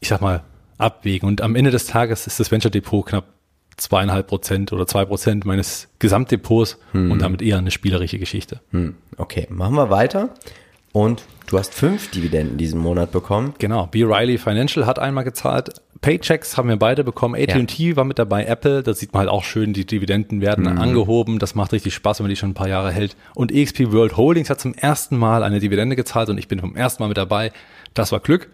ich sag mal, abwägen. Und am Ende des Tages ist das Venture Depot knapp zweieinhalb Prozent oder zwei Prozent meines Gesamtdepots und damit eher eine spielerische Geschichte. Hm, okay, machen wir weiter. Und du hast fünf Dividenden diesen Monat bekommen. Genau, B. Riley Financial hat einmal gezahlt. Paychecks haben wir beide bekommen. AT&T war mit dabei. Apple, da sieht man halt auch schön, die Dividenden werden mhm. angehoben. Das macht richtig Spaß, wenn man die schon ein paar Jahre hält. Und EXP World Holdings hat zum ersten Mal eine Dividende gezahlt und ich bin vom ersten Mal mit dabei. Das war Glück.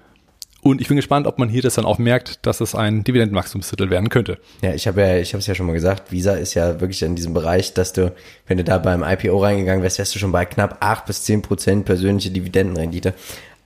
Und ich bin gespannt, ob man hier das dann auch merkt, dass es ein Dividendenwachstumstitel werden könnte. Ja, ich habe ja, ich habe es ja schon mal gesagt, Visa ist ja wirklich in diesem Bereich, dass du, wenn du da beim IPO reingegangen wärst, wärst du schon bei knapp acht bis zehn Prozent persönliche Dividendenrendite.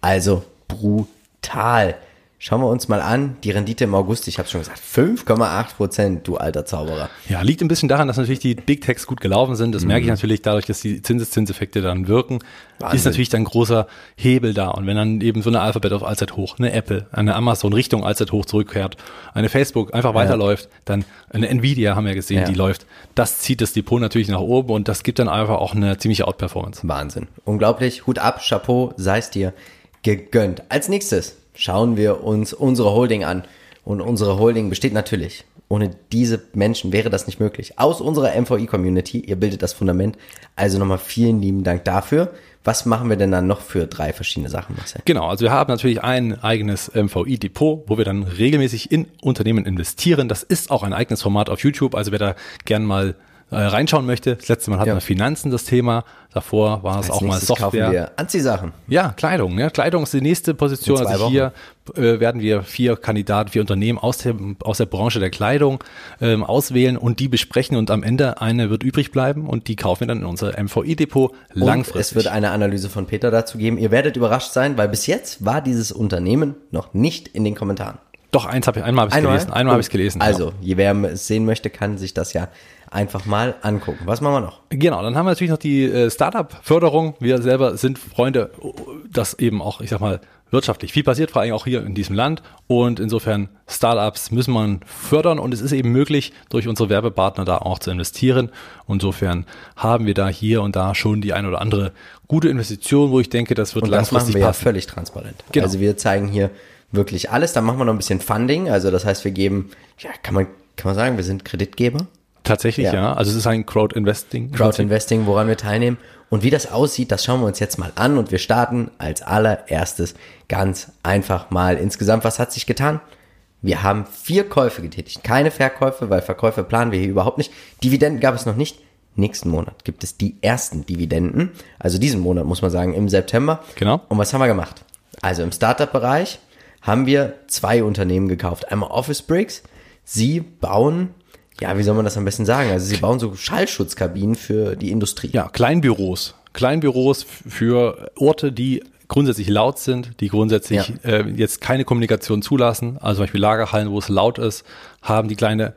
Also brutal. Schauen wir uns mal an, die Rendite im August, ich habe schon gesagt, 5,8 Prozent, du alter Zauberer. Ja, liegt ein bisschen daran, dass natürlich die Big Techs gut gelaufen sind. Das mhm. merke ich natürlich dadurch, dass die Zinseszinseffekte dann wirken. Wahnsinn. Ist natürlich dann großer Hebel da. Und wenn dann eben so eine Alphabet auf Allzeit hoch, eine Apple, eine Amazon Richtung Allzeit hoch zurückkehrt, eine Facebook einfach weiterläuft, ja. dann eine Nvidia haben wir gesehen, ja. die läuft. Das zieht das Depot natürlich nach oben und das gibt dann einfach auch eine ziemliche Outperformance. Wahnsinn. Unglaublich. Hut ab, Chapeau, sei es dir gegönnt. Als nächstes schauen wir uns unsere Holding an. Und unsere Holding besteht natürlich. Ohne diese Menschen wäre das nicht möglich. Aus unserer MVI-Community, ihr bildet das Fundament. Also nochmal vielen lieben Dank dafür. Was machen wir denn dann noch für drei verschiedene Sachen, Marcel? Genau, also wir haben natürlich ein eigenes MVI-Depot, wo wir dann regelmäßig in Unternehmen investieren. Das ist auch ein eigenes Format auf YouTube. Also wer da gern mal äh, reinschauen möchte. Das letzte Mal hatten ja. wir Finanzen das Thema. Davor war es auch mal Software. Kaufen wir Anziehsachen. Ja, Kleidung. Ja. Kleidung ist die nächste Position. Also Wochen. hier äh, werden wir vier Kandidaten, vier Unternehmen aus der, aus der Branche der Kleidung ähm, auswählen und die besprechen und am Ende eine wird übrig bleiben und die kaufen wir dann in unser MVI-Depot langfristig. es wird eine Analyse von Peter dazu geben. Ihr werdet überrascht sein, weil bis jetzt war dieses Unternehmen noch nicht in den Kommentaren. Doch, eins habe ich, einmal habe ich gelesen. Einmal habe ich gelesen. Also, ja. wer es sehen möchte, kann sich das ja einfach mal angucken. Was machen wir noch? Genau, dann haben wir natürlich noch die äh, Startup-Förderung. Wir selber sind Freunde, dass eben auch, ich sag mal, wirtschaftlich viel passiert, vor allem auch hier in diesem Land. Und insofern Startups müssen man fördern und es ist eben möglich, durch unsere Werbepartner da auch zu investieren. Insofern haben wir da hier und da schon die ein oder andere gute Investition, wo ich denke, das wird und langfristig das machen wir passen. ja völlig transparent. Genau. Also wir zeigen hier wirklich alles. Dann machen wir noch ein bisschen Funding. Also das heißt, wir geben, ja, kann man, kann man sagen, wir sind Kreditgeber. Tatsächlich, ja. ja. Also es ist ein Crowd-Investing. Crowd-Investing, woran wir teilnehmen. Und wie das aussieht, das schauen wir uns jetzt mal an. Und wir starten als allererstes ganz einfach mal insgesamt. Was hat sich getan? Wir haben vier Käufe getätigt. Keine Verkäufe, weil Verkäufe planen wir hier überhaupt nicht. Dividenden gab es noch nicht. Nächsten Monat gibt es die ersten Dividenden. Also diesen Monat muss man sagen, im September. Genau. Und was haben wir gemacht? Also im Startup-Bereich haben wir zwei Unternehmen gekauft. Einmal Office Bricks. Sie bauen ja, wie soll man das am besten sagen? Also sie bauen so Schallschutzkabinen für die Industrie. Ja, Kleinbüros. Kleinbüros für Orte, die grundsätzlich laut sind, die grundsätzlich ja. äh, jetzt keine Kommunikation zulassen. Also zum Beispiel Lagerhallen, wo es laut ist, haben die kleine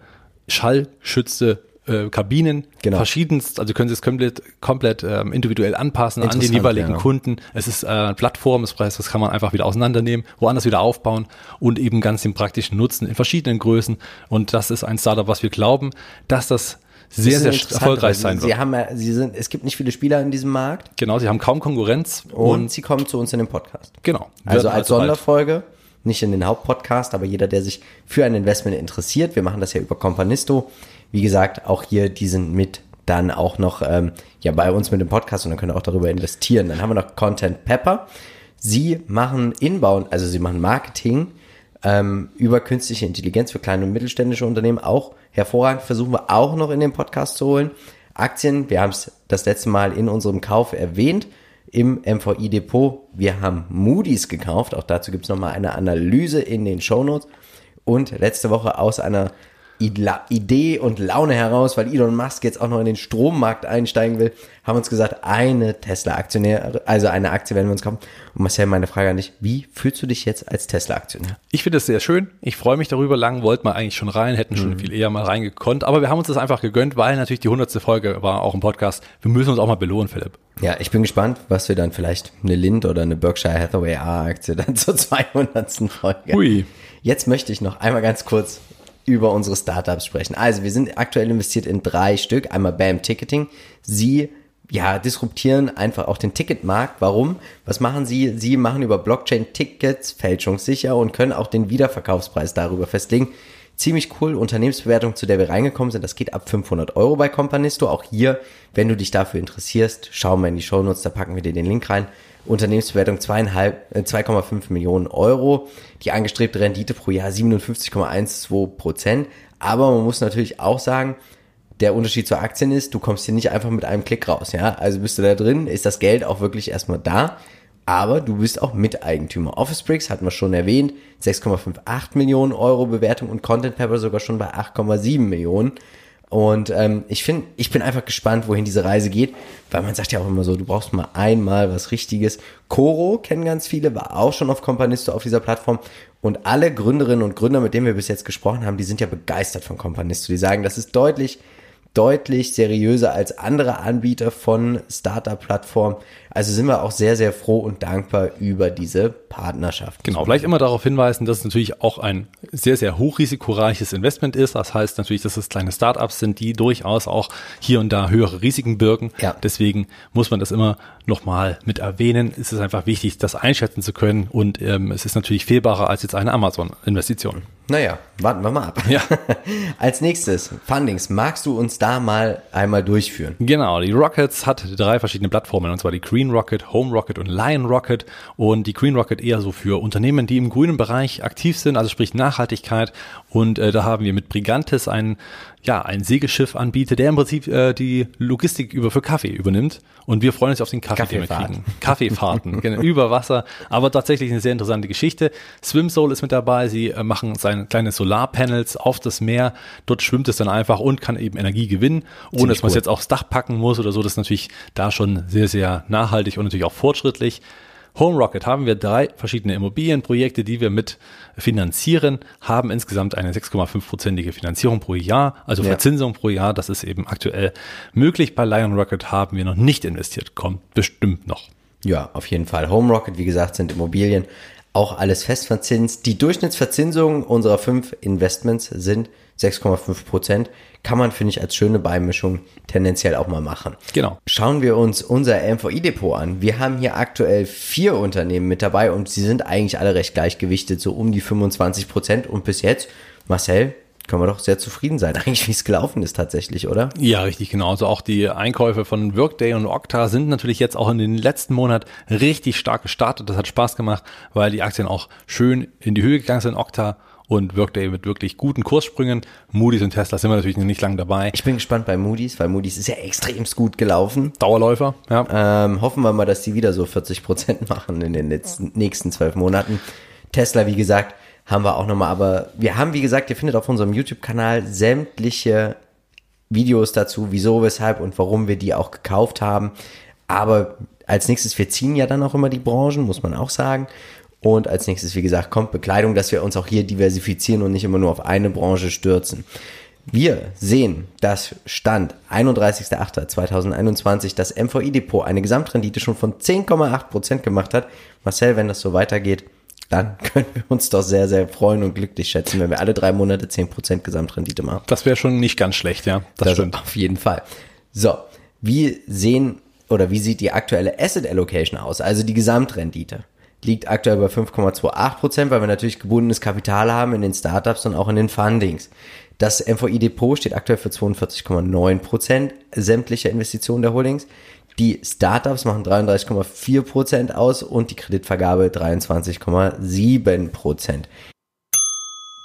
Schallschütze äh, Kabinen, genau. verschiedenst, also können Sie es komplett, komplett ähm, individuell anpassen an den jeweiligen ja. Kunden. Es ist äh, eine Plattform, das heißt, das kann man einfach wieder auseinandernehmen, woanders wieder aufbauen und eben ganz den praktischen Nutzen in verschiedenen Größen. Und das ist ein Startup, was wir glauben, dass das sehr, sehr erfolgreich sein wird. Sie haben, sie sind, es gibt nicht viele Spieler in diesem Markt. Genau, sie haben kaum Konkurrenz. Und, und sie kommen zu uns in den Podcast. Genau. Also als Sonderfolge, nicht in den Hauptpodcast, aber jeder, der sich für ein Investment interessiert, wir machen das ja über Companisto, wie gesagt, auch hier, die sind mit dann auch noch ähm, ja bei uns mit dem Podcast und dann können wir auch darüber investieren. Dann haben wir noch Content Pepper. Sie machen Inbound, also sie machen Marketing ähm, über künstliche Intelligenz für kleine und mittelständische Unternehmen auch hervorragend. Versuchen wir auch noch in den Podcast zu holen. Aktien, wir haben es das letzte Mal in unserem Kauf erwähnt im MVI Depot. Wir haben Moody's gekauft. Auch dazu gibt es nochmal eine Analyse in den Show Notes. Und letzte Woche aus einer Idee und Laune heraus, weil Elon Musk jetzt auch noch in den Strommarkt einsteigen will, haben uns gesagt, eine Tesla-Aktionär, also eine Aktie werden wir uns kaufen. Und Marcel, meine Frage an dich, wie fühlst du dich jetzt als Tesla-Aktionär? Ich finde es sehr schön. Ich freue mich darüber. Lang wollten wir eigentlich schon rein, hätten schon mhm. viel eher mal reingekonnt. Aber wir haben uns das einfach gegönnt, weil natürlich die hundertste Folge war auch im Podcast. Wir müssen uns auch mal belohnen, Philipp. Ja, ich bin gespannt, was wir dann vielleicht eine Lind oder eine Berkshire Hathaway A-Aktie dann zur 200. Folge. Hui. Jetzt möchte ich noch einmal ganz kurz über unsere Startups sprechen. Also wir sind aktuell investiert in drei Stück. Einmal BAM Ticketing. Sie ja, disruptieren einfach auch den Ticketmarkt. Warum? Was machen sie? Sie machen über Blockchain Tickets fälschungssicher und können auch den Wiederverkaufspreis darüber festlegen. Ziemlich cool. Unternehmensbewertung, zu der wir reingekommen sind, das geht ab 500 Euro bei Companisto. Auch hier, wenn du dich dafür interessierst, schau mal in die Shownotes, da packen wir dir den Link rein. Unternehmensbewertung zweieinhalb, äh, 2,5 Millionen Euro. Die angestrebte Rendite pro Jahr 57,12 Prozent. Aber man muss natürlich auch sagen, der Unterschied zu Aktien ist, du kommst hier nicht einfach mit einem Klick raus, ja. Also bist du da drin, ist das Geld auch wirklich erstmal da. Aber du bist auch Miteigentümer. Office Bricks hatten wir schon erwähnt, 6,58 Millionen Euro Bewertung und Content Pepper sogar schon bei 8,7 Millionen. Und ähm, ich finde, ich bin einfach gespannt, wohin diese Reise geht, weil man sagt ja auch immer so, du brauchst mal einmal was Richtiges. Coro kennen ganz viele, war auch schon auf Companisto auf dieser Plattform. Und alle Gründerinnen und Gründer, mit denen wir bis jetzt gesprochen haben, die sind ja begeistert von Companisto. Die sagen, das ist deutlich deutlich seriöser als andere Anbieter von Startup-Plattformen. Also sind wir auch sehr, sehr froh und dankbar über diese Partnerschaft. Genau, vielleicht immer darauf hinweisen, dass es natürlich auch ein sehr, sehr hochrisikoreiches Investment ist. Das heißt natürlich, dass es kleine Startups sind, die durchaus auch hier und da höhere Risiken birgen. Ja. Deswegen muss man das immer nochmal mit erwähnen. Es ist einfach wichtig, das einschätzen zu können und ähm, es ist natürlich fehlbarer als jetzt eine Amazon-Investition. Naja, warten wir mal ab. Ja. Als nächstes, Fundings. Magst du uns da mal einmal durchführen? Genau, die Rockets hat drei verschiedene Plattformen, und zwar die Green Rocket, Home Rocket und Lion Rocket. Und die Green Rocket eher so für Unternehmen, die im grünen Bereich aktiv sind, also sprich Nachhaltigkeit. Und äh, da haben wir mit Brigantes einen ja, ein Segelschiff anbietet, der im Prinzip äh, die Logistik über für Kaffee übernimmt. Und wir freuen uns auf den Kaffee, den wir kriegen. Kaffeefahrten, genau, über Wasser. Aber tatsächlich eine sehr interessante Geschichte. Swimsoul ist mit dabei. Sie äh, machen seine kleine Solarpanels auf das Meer. Dort schwimmt es dann einfach und kann eben Energie gewinnen, ohne Ziemlich dass man es jetzt aufs Dach packen muss oder so. Das ist natürlich da schon sehr, sehr nachhaltig und natürlich auch fortschrittlich. Home Rocket haben wir drei verschiedene Immobilienprojekte, die wir mit finanzieren, haben insgesamt eine 6,5-prozentige Finanzierung pro Jahr, also ja. Verzinsung pro Jahr. Das ist eben aktuell möglich. Bei Lion Rocket haben wir noch nicht investiert, kommt bestimmt noch. Ja, auf jeden Fall. Home Rocket, wie gesagt, sind Immobilien, auch alles festverzinst. Die Durchschnittsverzinsung unserer fünf Investments sind 6,5 Prozent. Kann man, finde ich, als schöne Beimischung tendenziell auch mal machen. Genau. Schauen wir uns unser MVI-Depot an. Wir haben hier aktuell vier Unternehmen mit dabei und sie sind eigentlich alle recht gleichgewichtet, so um die 25 Prozent. Und bis jetzt, Marcel, können wir doch sehr zufrieden sein, eigentlich wie es gelaufen ist tatsächlich, oder? Ja, richtig, genau. Also auch die Einkäufe von Workday und Okta sind natürlich jetzt auch in den letzten Monat richtig stark gestartet. Das hat Spaß gemacht, weil die Aktien auch schön in die Höhe gegangen sind. Okta und Workday mit wirklich guten Kurssprüngen. Moody's und Tesla sind wir natürlich nicht lange dabei. Ich bin gespannt bei Moody's, weil Moody's ist ja extremst gut gelaufen. Dauerläufer, ja. Ähm, hoffen wir mal, dass die wieder so 40 Prozent machen in den letzten, nächsten zwölf Monaten. Tesla, wie gesagt, haben wir auch nochmal, aber wir haben, wie gesagt, ihr findet auf unserem YouTube-Kanal sämtliche Videos dazu, wieso, weshalb und warum wir die auch gekauft haben. Aber als nächstes, wir ziehen ja dann auch immer die Branchen, muss man auch sagen. Und als nächstes, wie gesagt, kommt Bekleidung, dass wir uns auch hier diversifizieren und nicht immer nur auf eine Branche stürzen. Wir sehen, dass Stand 31.08.2021 das MVI-Depot eine Gesamtrendite schon von 10,8% gemacht hat. Marcel, wenn das so weitergeht, dann können wir uns doch sehr, sehr freuen und glücklich schätzen, wenn wir alle drei Monate 10% Gesamtrendite machen. Das wäre schon nicht ganz schlecht, ja. Das, das stimmt. Auf jeden Fall. So, wie sehen oder wie sieht die aktuelle Asset Allocation aus, also die Gesamtrendite? Liegt aktuell bei 5,28 Prozent, weil wir natürlich gebundenes Kapital haben in den Startups und auch in den Fundings. Das MVI Depot steht aktuell für 42,9 Prozent sämtlicher Investitionen der Holdings. Die Startups machen 33,4 Prozent aus und die Kreditvergabe 23,7 Prozent.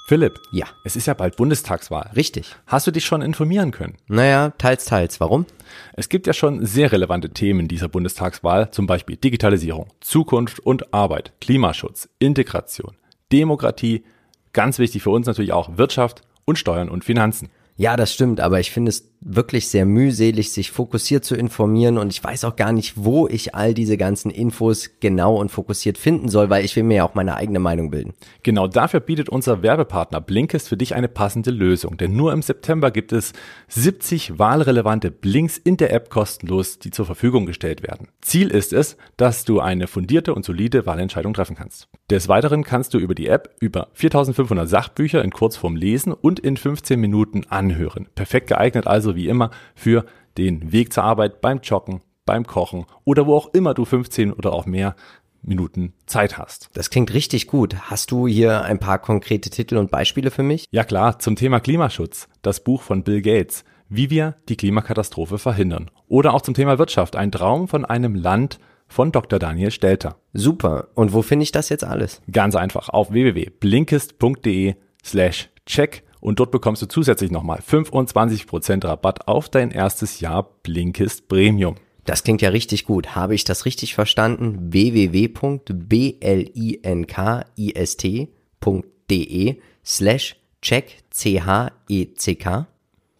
Philipp. Ja. Es ist ja bald Bundestagswahl. Richtig. Hast du dich schon informieren können? Naja, teils, teils. Warum? Es gibt ja schon sehr relevante Themen dieser Bundestagswahl, zum Beispiel Digitalisierung, Zukunft und Arbeit, Klimaschutz, Integration, Demokratie, ganz wichtig für uns natürlich auch Wirtschaft und Steuern und Finanzen. Ja, das stimmt, aber ich finde es wirklich sehr mühselig, sich fokussiert zu informieren und ich weiß auch gar nicht, wo ich all diese ganzen Infos genau und fokussiert finden soll, weil ich will mir ja auch meine eigene Meinung bilden. Genau dafür bietet unser Werbepartner Blinkist für dich eine passende Lösung, denn nur im September gibt es 70 wahlrelevante Blinks in der App kostenlos, die zur Verfügung gestellt werden. Ziel ist es, dass du eine fundierte und solide Wahlentscheidung treffen kannst. Des Weiteren kannst du über die App über 4500 Sachbücher in Kurzform lesen und in 15 Minuten anhören. Perfekt geeignet also wie immer für den Weg zur Arbeit beim Joggen, beim Kochen oder wo auch immer du 15 oder auch mehr Minuten Zeit hast. Das klingt richtig gut. Hast du hier ein paar konkrete Titel und Beispiele für mich? Ja klar, zum Thema Klimaschutz. Das Buch von Bill Gates. Wie wir die Klimakatastrophe verhindern. Oder auch zum Thema Wirtschaft. Ein Traum von einem Land von Dr. Daniel Stelter. Super. Und wo finde ich das jetzt alles? Ganz einfach auf www.blinkist.de slash check und dort bekommst du zusätzlich nochmal 25% Rabatt auf dein erstes Jahr Blinkist Premium. Das klingt ja richtig gut. Habe ich das richtig verstanden? www.blinkist.de slash check, C-H-E-C-K.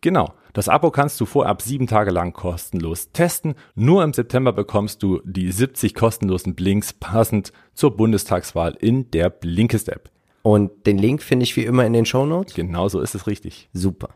Genau. Das Abo kannst du vorab sieben Tage lang kostenlos testen. Nur im September bekommst du die 70 kostenlosen Blinks passend zur Bundestagswahl in der Blinkist-App. Und den Link finde ich wie immer in den Show Notes. Genau so ist es richtig. Super.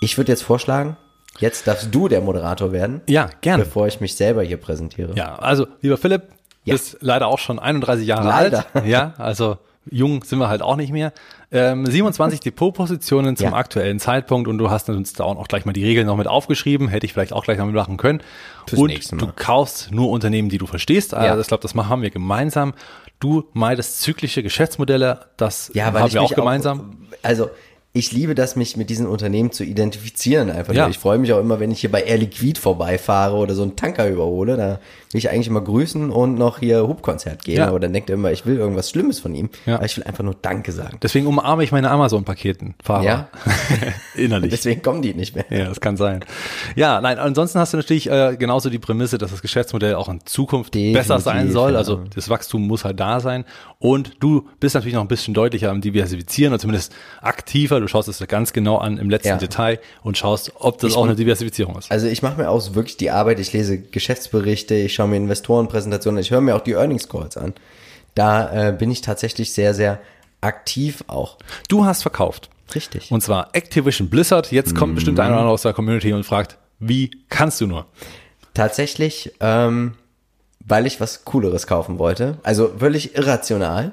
Ich würde jetzt vorschlagen, jetzt darfst du der Moderator werden. Ja, gerne. Bevor ich mich selber hier präsentiere. Ja, also lieber Philipp, Ja. bist leider auch schon 31 Jahre Leider. alt. Ja, also jung sind wir halt auch nicht mehr. Ähm, 27 Depotpositionen zum Ja. aktuellen Zeitpunkt und du hast uns da auch gleich mal die Regeln noch mit aufgeschrieben, hätte ich vielleicht auch gleich noch mitmachen können. Fürs und du kaufst nur Unternehmen, die du verstehst. Also Ja. ich glaube, das machen wir gemeinsam. Du meidest zyklische Geschäftsmodelle, das Ja, haben wir auch gemeinsam. also ich liebe das, mich mit diesen Unternehmen zu identifizieren einfach. Ja. Ich freue mich auch immer, wenn ich hier bei Air Liquid vorbeifahre oder so einen Tanker überhole. Da will ich eigentlich immer grüßen und noch hier Hubkonzert gehen. Ja. Aber dann denkt er immer, ich will irgendwas Schlimmes von ihm. Ja. Aber ich will einfach nur Danke sagen. Deswegen umarme ich meine Amazon-Paketen. Ja. Innerlich. Deswegen kommen die nicht mehr. Ja, das kann sein. Ja, nein, ansonsten hast du natürlich äh, genauso die Prämisse, dass das Geschäftsmodell auch in Zukunft Definitiv, besser sein soll. Also das Wachstum muss halt da sein. Und du bist natürlich noch ein bisschen deutlicher am Diversifizieren oder zumindest aktiver. Du schaust es dir ganz genau an im letzten Ja. Detail und schaust, ob das auch eine Diversifizierung ist. Also ich mache mir auch wirklich die Arbeit, ich lese Geschäftsberichte, ich schaue mir Investorenpräsentationen, ich höre mir auch die Earnings Calls an. Da äh, bin ich tatsächlich sehr, sehr aktiv auch. Du hast verkauft. Richtig. Und zwar Activision Blizzard. Jetzt kommt bestimmt Mhm. einer oder aus der Community und fragt, wie kannst du nur? Tatsächlich, ähm, weil ich was Cooleres kaufen wollte. Also völlig irrational.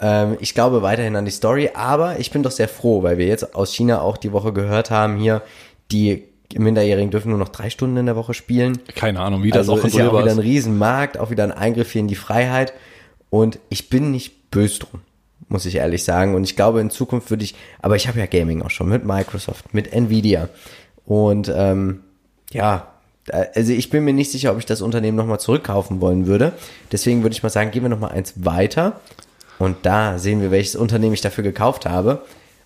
Ähm, ich glaube weiterhin an die Story, aber ich bin doch sehr froh, weil wir jetzt aus China auch die Woche gehört haben, hier, die Minderjährigen dürfen nur noch drei Stunden in der Woche spielen. Keine Ahnung, wie das also auch ist ja auch wieder ein. Riesenmarkt, auch wieder ein Eingriff hier in die Freiheit. Und ich bin nicht böse drum, muss ich ehrlich sagen. Und ich glaube, in Zukunft würde ich, aber ich habe ja Gaming auch schon mit Microsoft, mit Nvidia. Und ähm, ja, also ich bin mir nicht sicher, ob ich das Unternehmen nochmal zurückkaufen wollen würde. Deswegen würde ich mal sagen, gehen wir nochmal eins weiter. Und da sehen wir, welches Unternehmen ich dafür gekauft habe.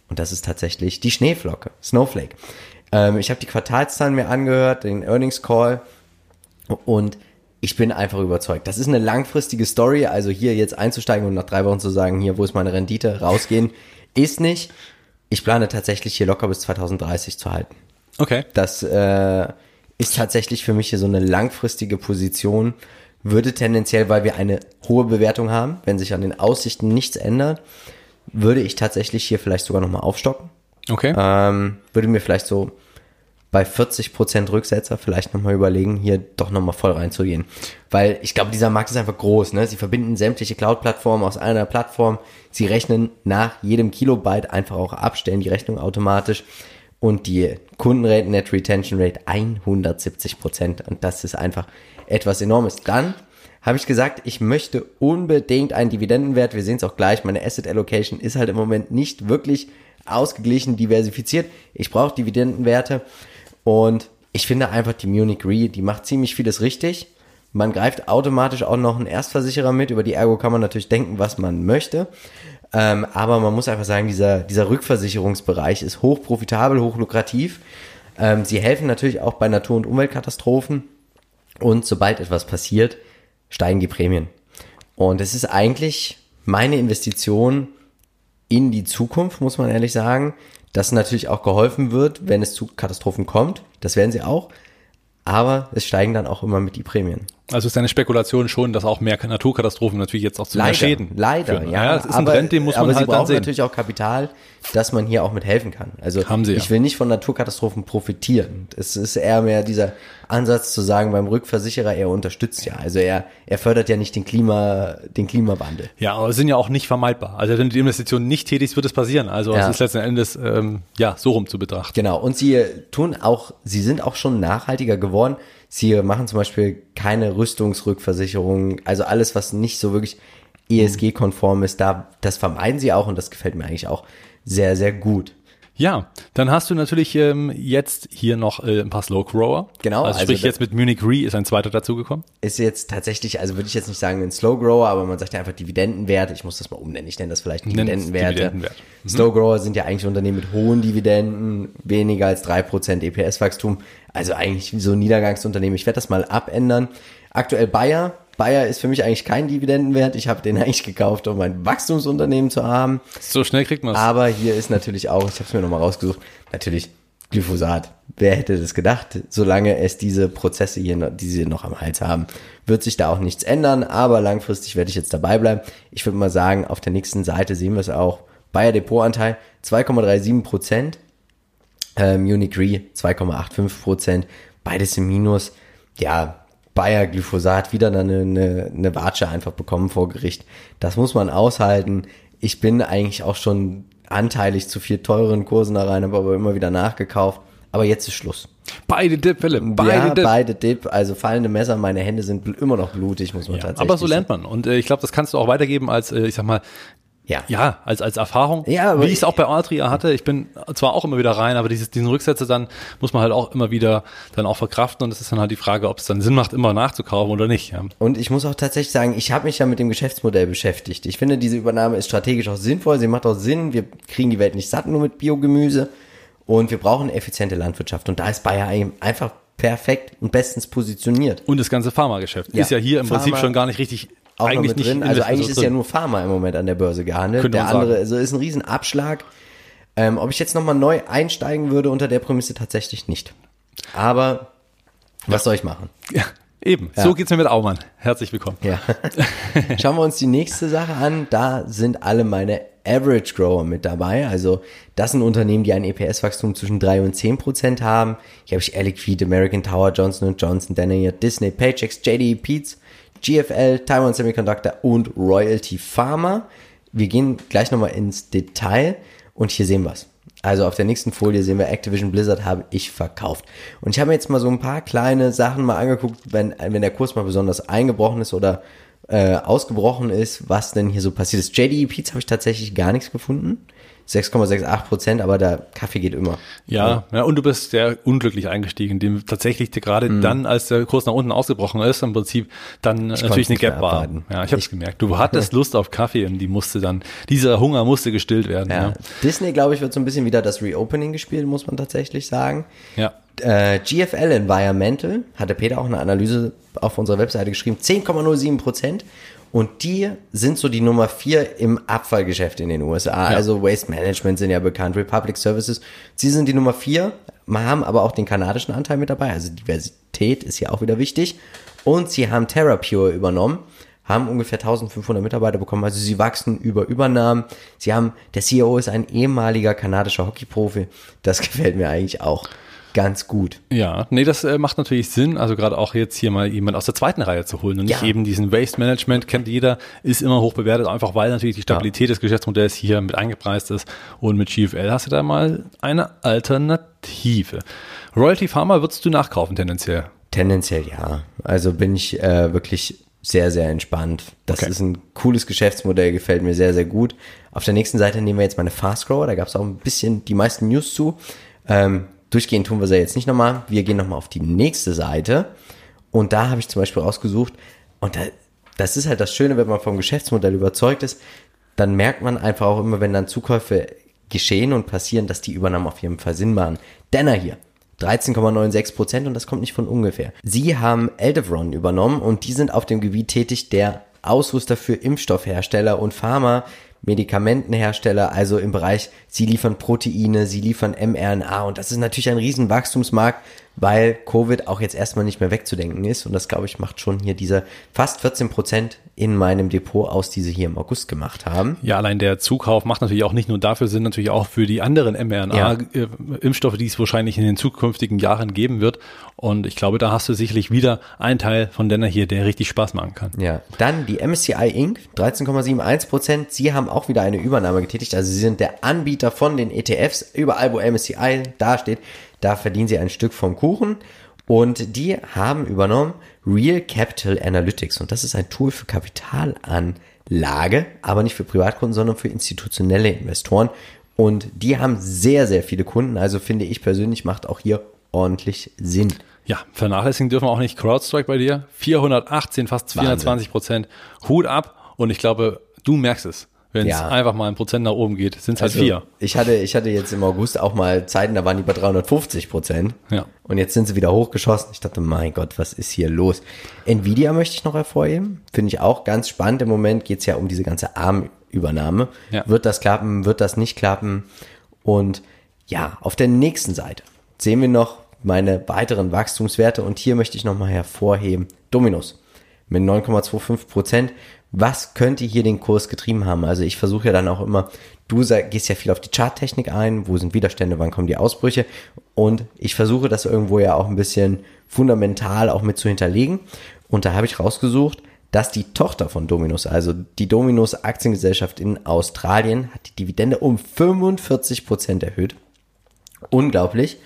Und das ist tatsächlich die Schneeflocke, Snowflake. Ähm, ich habe die Quartalszahlen mir angehört, den Earnings Call. Und ich bin einfach überzeugt. Das ist eine langfristige Story. Also hier jetzt einzusteigen und nach drei Wochen zu sagen, hier, wo ist meine Rendite, rausgehen, ist nicht. Ich plane tatsächlich hier locker bis 2030 zu halten. Okay. Das äh, ist tatsächlich für mich hier so eine langfristige Position. Würde tendenziell, weil wir eine hohe Bewertung haben, wenn sich an den Aussichten nichts ändert, würde ich tatsächlich hier vielleicht sogar nochmal aufstocken. Okay. Ähm, würde mir vielleicht so bei 40% Rücksetzer vielleicht nochmal überlegen, hier doch nochmal voll reinzugehen. Weil ich glaube, dieser Markt ist einfach groß. Ne? Sie verbinden sämtliche Cloud-Plattformen aus einer Plattform. Sie rechnen nach jedem Kilobyte einfach auch ab, stellen die Rechnung automatisch. Und die Kundenrate, Net Retention Rate 170%. Und das ist einfach etwas Enormes. Dann habe ich gesagt, ich möchte unbedingt einen Dividendenwert. Wir sehen es auch gleich. Meine Asset Allocation ist halt im Moment nicht wirklich ausgeglichen, diversifiziert. Ich brauche Dividendenwerte und ich finde einfach die Munich Re, die macht ziemlich vieles richtig. Man greift automatisch auch noch einen Erstversicherer mit. Über die Ergo kann man natürlich denken, was man möchte. Ähm, aber man muss einfach sagen, dieser, dieser Rückversicherungsbereich ist hoch profitabel, hoch lukrativ. Ähm, sie helfen natürlich auch bei Natur- und Umweltkatastrophen. Und sobald etwas passiert, steigen die Prämien. Und es ist eigentlich meine Investition in die Zukunft, muss man ehrlich sagen, dass natürlich auch geholfen wird, wenn es zu Katastrophen kommt. Das werden sie auch. Aber es steigen dann auch immer mit die Prämien. Also ist deine Spekulation schon, dass auch mehr Naturkatastrophen natürlich jetzt auch zu mehr Leider, Schäden leider, führen. ja. das ist ein Trend, den muss man aber halt sie brauchen natürlich auch Kapital, dass man hier auch mit helfen kann. Also Haben sie ja. ich will nicht von Naturkatastrophen profitieren. Es ist eher mehr dieser Ansatz zu sagen, beim Rückversicherer, er unterstützt ja. Also er, er fördert ja nicht den Klima, den Klimawandel. Ja, aber es sind ja auch nicht vermeidbar. Also wenn du die Investition nicht tätigst, wird es passieren. Also Ja. es ist letzten Endes ähm, ja so rum zu betrachten. Genau. Und sie tun auch, sie sind auch schon nachhaltiger geworden. Sie machen zum Beispiel keine Rüstungsrückversicherung, also alles, was nicht so wirklich ESG-konform ist, da, das vermeiden sie auch und das gefällt mir eigentlich auch sehr, sehr gut. Ja, dann hast du natürlich ähm, jetzt hier noch äh, ein paar Slow Grower. Genau, Also, also sprich da- jetzt mit Munich Re ist ein zweiter dazugekommen. Ist jetzt tatsächlich, also würde ich jetzt nicht sagen ein Slow Grower, aber man sagt ja einfach Dividendenwert. Ich muss das mal umnennen. Ich nenne das vielleicht Dividendenwerte. Dividendenwert. Mhm. Slow Grower sind ja eigentlich Unternehmen mit hohen Dividenden, weniger als 3% EPS-Wachstum. Also eigentlich wie so ein Niedergangsunternehmen. Ich werde das mal abändern. Aktuell Bayer. Bayer ist für mich eigentlich kein Dividendenwert. Ich habe den eigentlich gekauft, um ein Wachstumsunternehmen zu haben. So schnell kriegt man es. Aber hier ist natürlich auch, ich habe es mir nochmal rausgesucht, natürlich Glyphosat. Wer hätte das gedacht? Solange es diese Prozesse hier, noch, die sie noch am Hals haben, wird sich da auch nichts ändern. Aber langfristig werde ich jetzt dabei bleiben. Ich würde mal sagen, auf der nächsten Seite sehen wir es auch. Bayer Depotanteil 2,37 Prozent. Äh, Munich Re 2,85 Prozent. Beides im Minus. Ja, Bayer Glyphosat wieder dann eine, eine, eine Watsche einfach bekommen vor Gericht. Das muss man aushalten. Ich bin eigentlich auch schon anteilig zu viel teuren Kursen da rein, habe aber immer wieder nachgekauft. Aber jetzt ist Schluss. Beide Dip, Philipp. Beide ja, Dip. beide Dip, also fallende Messer, meine Hände sind immer noch blutig, muss man Ja, tatsächlich aber so lernt man. Und äh, ich glaube, das kannst du auch weitergeben als, äh, ich sag mal, Ja. ja, als, als Erfahrung. Ja, aber Wie ich es auch bei Altria hatte. Ich bin zwar auch immer wieder rein, aber dieses, diesen Rücksätze dann muss man halt auch immer wieder dann auch verkraften. Und es ist dann halt die Frage, ob es dann Sinn macht, immer nachzukaufen oder nicht. Ja. Und ich muss auch tatsächlich sagen, ich habe mich ja mit dem Geschäftsmodell beschäftigt. Ich finde, diese Übernahme ist strategisch auch sinnvoll. Sie macht auch Sinn. Wir kriegen die Welt nicht satt nur mit Biogemüse. Und wir brauchen effiziente Landwirtschaft. Und da ist Bayer ein- einfach perfekt und bestens positioniert. Und das ganze Pharmageschäft Ja. ist ja hier im Prinzip Pharma schon gar nicht richtig, Auch noch eigentlich mit nicht drin. Also eigentlich ist drin. ja nur Pharma im Moment an der Börse gehandelt. Könnte der andere, sagen. also ist ein Riesenabschlag. Ähm, ob ich jetzt nochmal neu einsteigen würde unter der Prämisse tatsächlich nicht. Aber was soll ich machen? Ja, eben. So geht's mir mit Aumann. Herzlich willkommen. Ja. Schauen wir uns die nächste Sache an. Da sind alle meine Average Grower mit dabei. Also das sind Unternehmen, die ein EPS-Wachstum zwischen 3 und 10 Prozent haben. Hier habe ich Air Liquid, American Tower, Johnson Johnson, Danaher, Disney, Paychex, JDE Peets, GFL, Taiwan Semiconductor und Royalty Pharma. Wir gehen gleich nochmal ins Detail und hier sehen wir es. Also auf der nächsten Folie sehen wir Activision Blizzard habe ich verkauft. Und ich habe mir jetzt mal so ein paar kleine Sachen mal angeguckt, wenn, wenn der Kurs mal besonders eingebrochen ist oder äh, ausgebrochen ist, was denn hier so passiert ist. JDE Peets habe ich tatsächlich gar nichts gefunden. 6,68 Prozent, aber der Kaffee geht immer. Ja, ja, und du bist sehr unglücklich eingestiegen, dem tatsächlich gerade dann, als der Kurs nach unten ausgebrochen ist, im Prinzip dann konnte natürlich eine Gap war. Ja, ich habe es Ich- gemerkt. Du hattest Lust auf Kaffee und die musste dann, dieser Hunger musste gestillt werden. Ja. Ja, Disney, glaube ich, wird so ein bisschen wieder das Reopening gespielt, muss man tatsächlich sagen. ja. Äh, GFL Environmental, hatte Peter auch eine Analyse auf unserer Webseite geschrieben, 10,07 Prozent. Und die sind so die Nummer vier im Abfallgeschäft in den USA. Also Waste Management sind ja bekannt, Republic Services. Sie sind die Nummer vier, haben aber auch den kanadischen Anteil mit dabei. Also Diversität ist hier auch wieder wichtig. Und sie haben TerraPure übernommen haben ungefähr 1500 Mitarbeiter bekommen, also sie wachsen über Übernahmen. Sie haben, der CEO ist ein ehemaliger kanadischer Hockeyprofi. Das gefällt mir eigentlich auch ganz gut. Ja, nee, das äh, macht natürlich Sinn, also gerade auch jetzt hier mal jemand aus der zweiten Reihe zu holen und nicht Ja. eben diesen Waste Management, kennt jeder, ist immer hoch bewertet, einfach weil natürlich die Stabilität des Geschäftsmodells hier mit eingepreist ist und mit GFL hast du da mal eine Alternative. Royalty Pharma würdest du nachkaufen tendenziell? Tendenziell ja. Also bin ich äh, wirklich sehr, sehr entspannt. Das Okay. ist ein cooles Geschäftsmodell, gefällt mir sehr, sehr gut. Auf der nächsten Seite nehmen wir jetzt meine Fast Grower, da gab es auch ein bisschen die meisten News zu. Ähm, durchgehend tun wir sie jetzt nicht nochmal. Wir gehen nochmal auf die nächste Seite. Und da habe ich zum Beispiel rausgesucht, und da, das ist halt das Schöne, wenn man vom Geschäftsmodell überzeugt ist, dann merkt man einfach auch immer, wenn dann Zukäufe geschehen und passieren, dass die Übernahmen auf jeden Fall Sinn machen. Denner hier, 13,96 Prozent und das kommt nicht von ungefähr. Sie haben Eldevron übernommen und die sind auf dem Gebiet tätig der Ausrüster für Impfstoffhersteller und Pharma, Medikamentenhersteller, also im Bereich, sie liefern Proteine, sie liefern mRNA und das ist natürlich ein riesen Wachstumsmarkt, weil Covid auch jetzt erstmal nicht mehr wegzudenken ist und das glaube ich macht schon hier diese fast 14 Prozent in meinem Depot aus, die sie hier im August gemacht haben. Ja, allein der Zukauf macht natürlich auch nicht nur dafür Sinn, natürlich auch für die anderen mRNA-Impfstoffe, die es wahrscheinlich in den zukünftigen Jahren geben wird. Und ich glaube, da hast du sicherlich wieder einen Teil von Denner hier, der richtig Spaß machen kann. Ja, dann die MSCI Inc. 13,71 Prozent. Sie haben auch wieder eine Übernahme getätigt. Also sie sind der Anbieter von den ETFs. Überall, wo MSCI dasteht, da verdienen sie ein Stück vom Kuchen. Und die haben übernommen Real Capital Analytics. Und das ist ein Tool für Kapitalanlage, aber nicht für Privatkunden, sondern für institutionelle Investoren. Und die haben sehr, sehr viele Kunden. Also finde ich persönlich macht auch hier ordentlich Sinn. Ja, vernachlässigen dürfen wir auch nicht CrowdStrike bei dir. 418, fast 420 Prozent. Hut ab. Und ich glaube, du merkst es. Wenn es Ja. einfach mal ein Prozent nach oben geht, sind es halt Also, vier. Ich hatte, ich hatte jetzt im August auch mal Zeiten, da waren die bei 350 Prozent. Ja. Und jetzt sind sie wieder hochgeschossen. Ich dachte, mein Gott, was ist hier los? Nvidia möchte ich noch hervorheben. Finde ich auch ganz spannend. Im Moment geht's ja um diese ganze ARM-Übernahme. Ja. Wird das klappen? Wird das nicht klappen? Und ja, auf der nächsten Seite sehen wir noch meine weiteren Wachstumswerte. Und hier möchte ich nochmal hervorheben. Dominos mit 9,25 Prozent. Was könnte hier den Kurs getrieben haben? Also ich versuche ja dann auch immer, du gehst ja viel auf die Charttechnik ein, wo sind Widerstände, wann kommen die Ausbrüche und ich versuche das irgendwo ja auch ein bisschen fundamental auch mit zu hinterlegen und da habe ich rausgesucht, dass die Tochter von Dominus, also die Dominus Aktiengesellschaft in Australien, hat die Dividende um 45 Prozent erhöht. Unglaublich.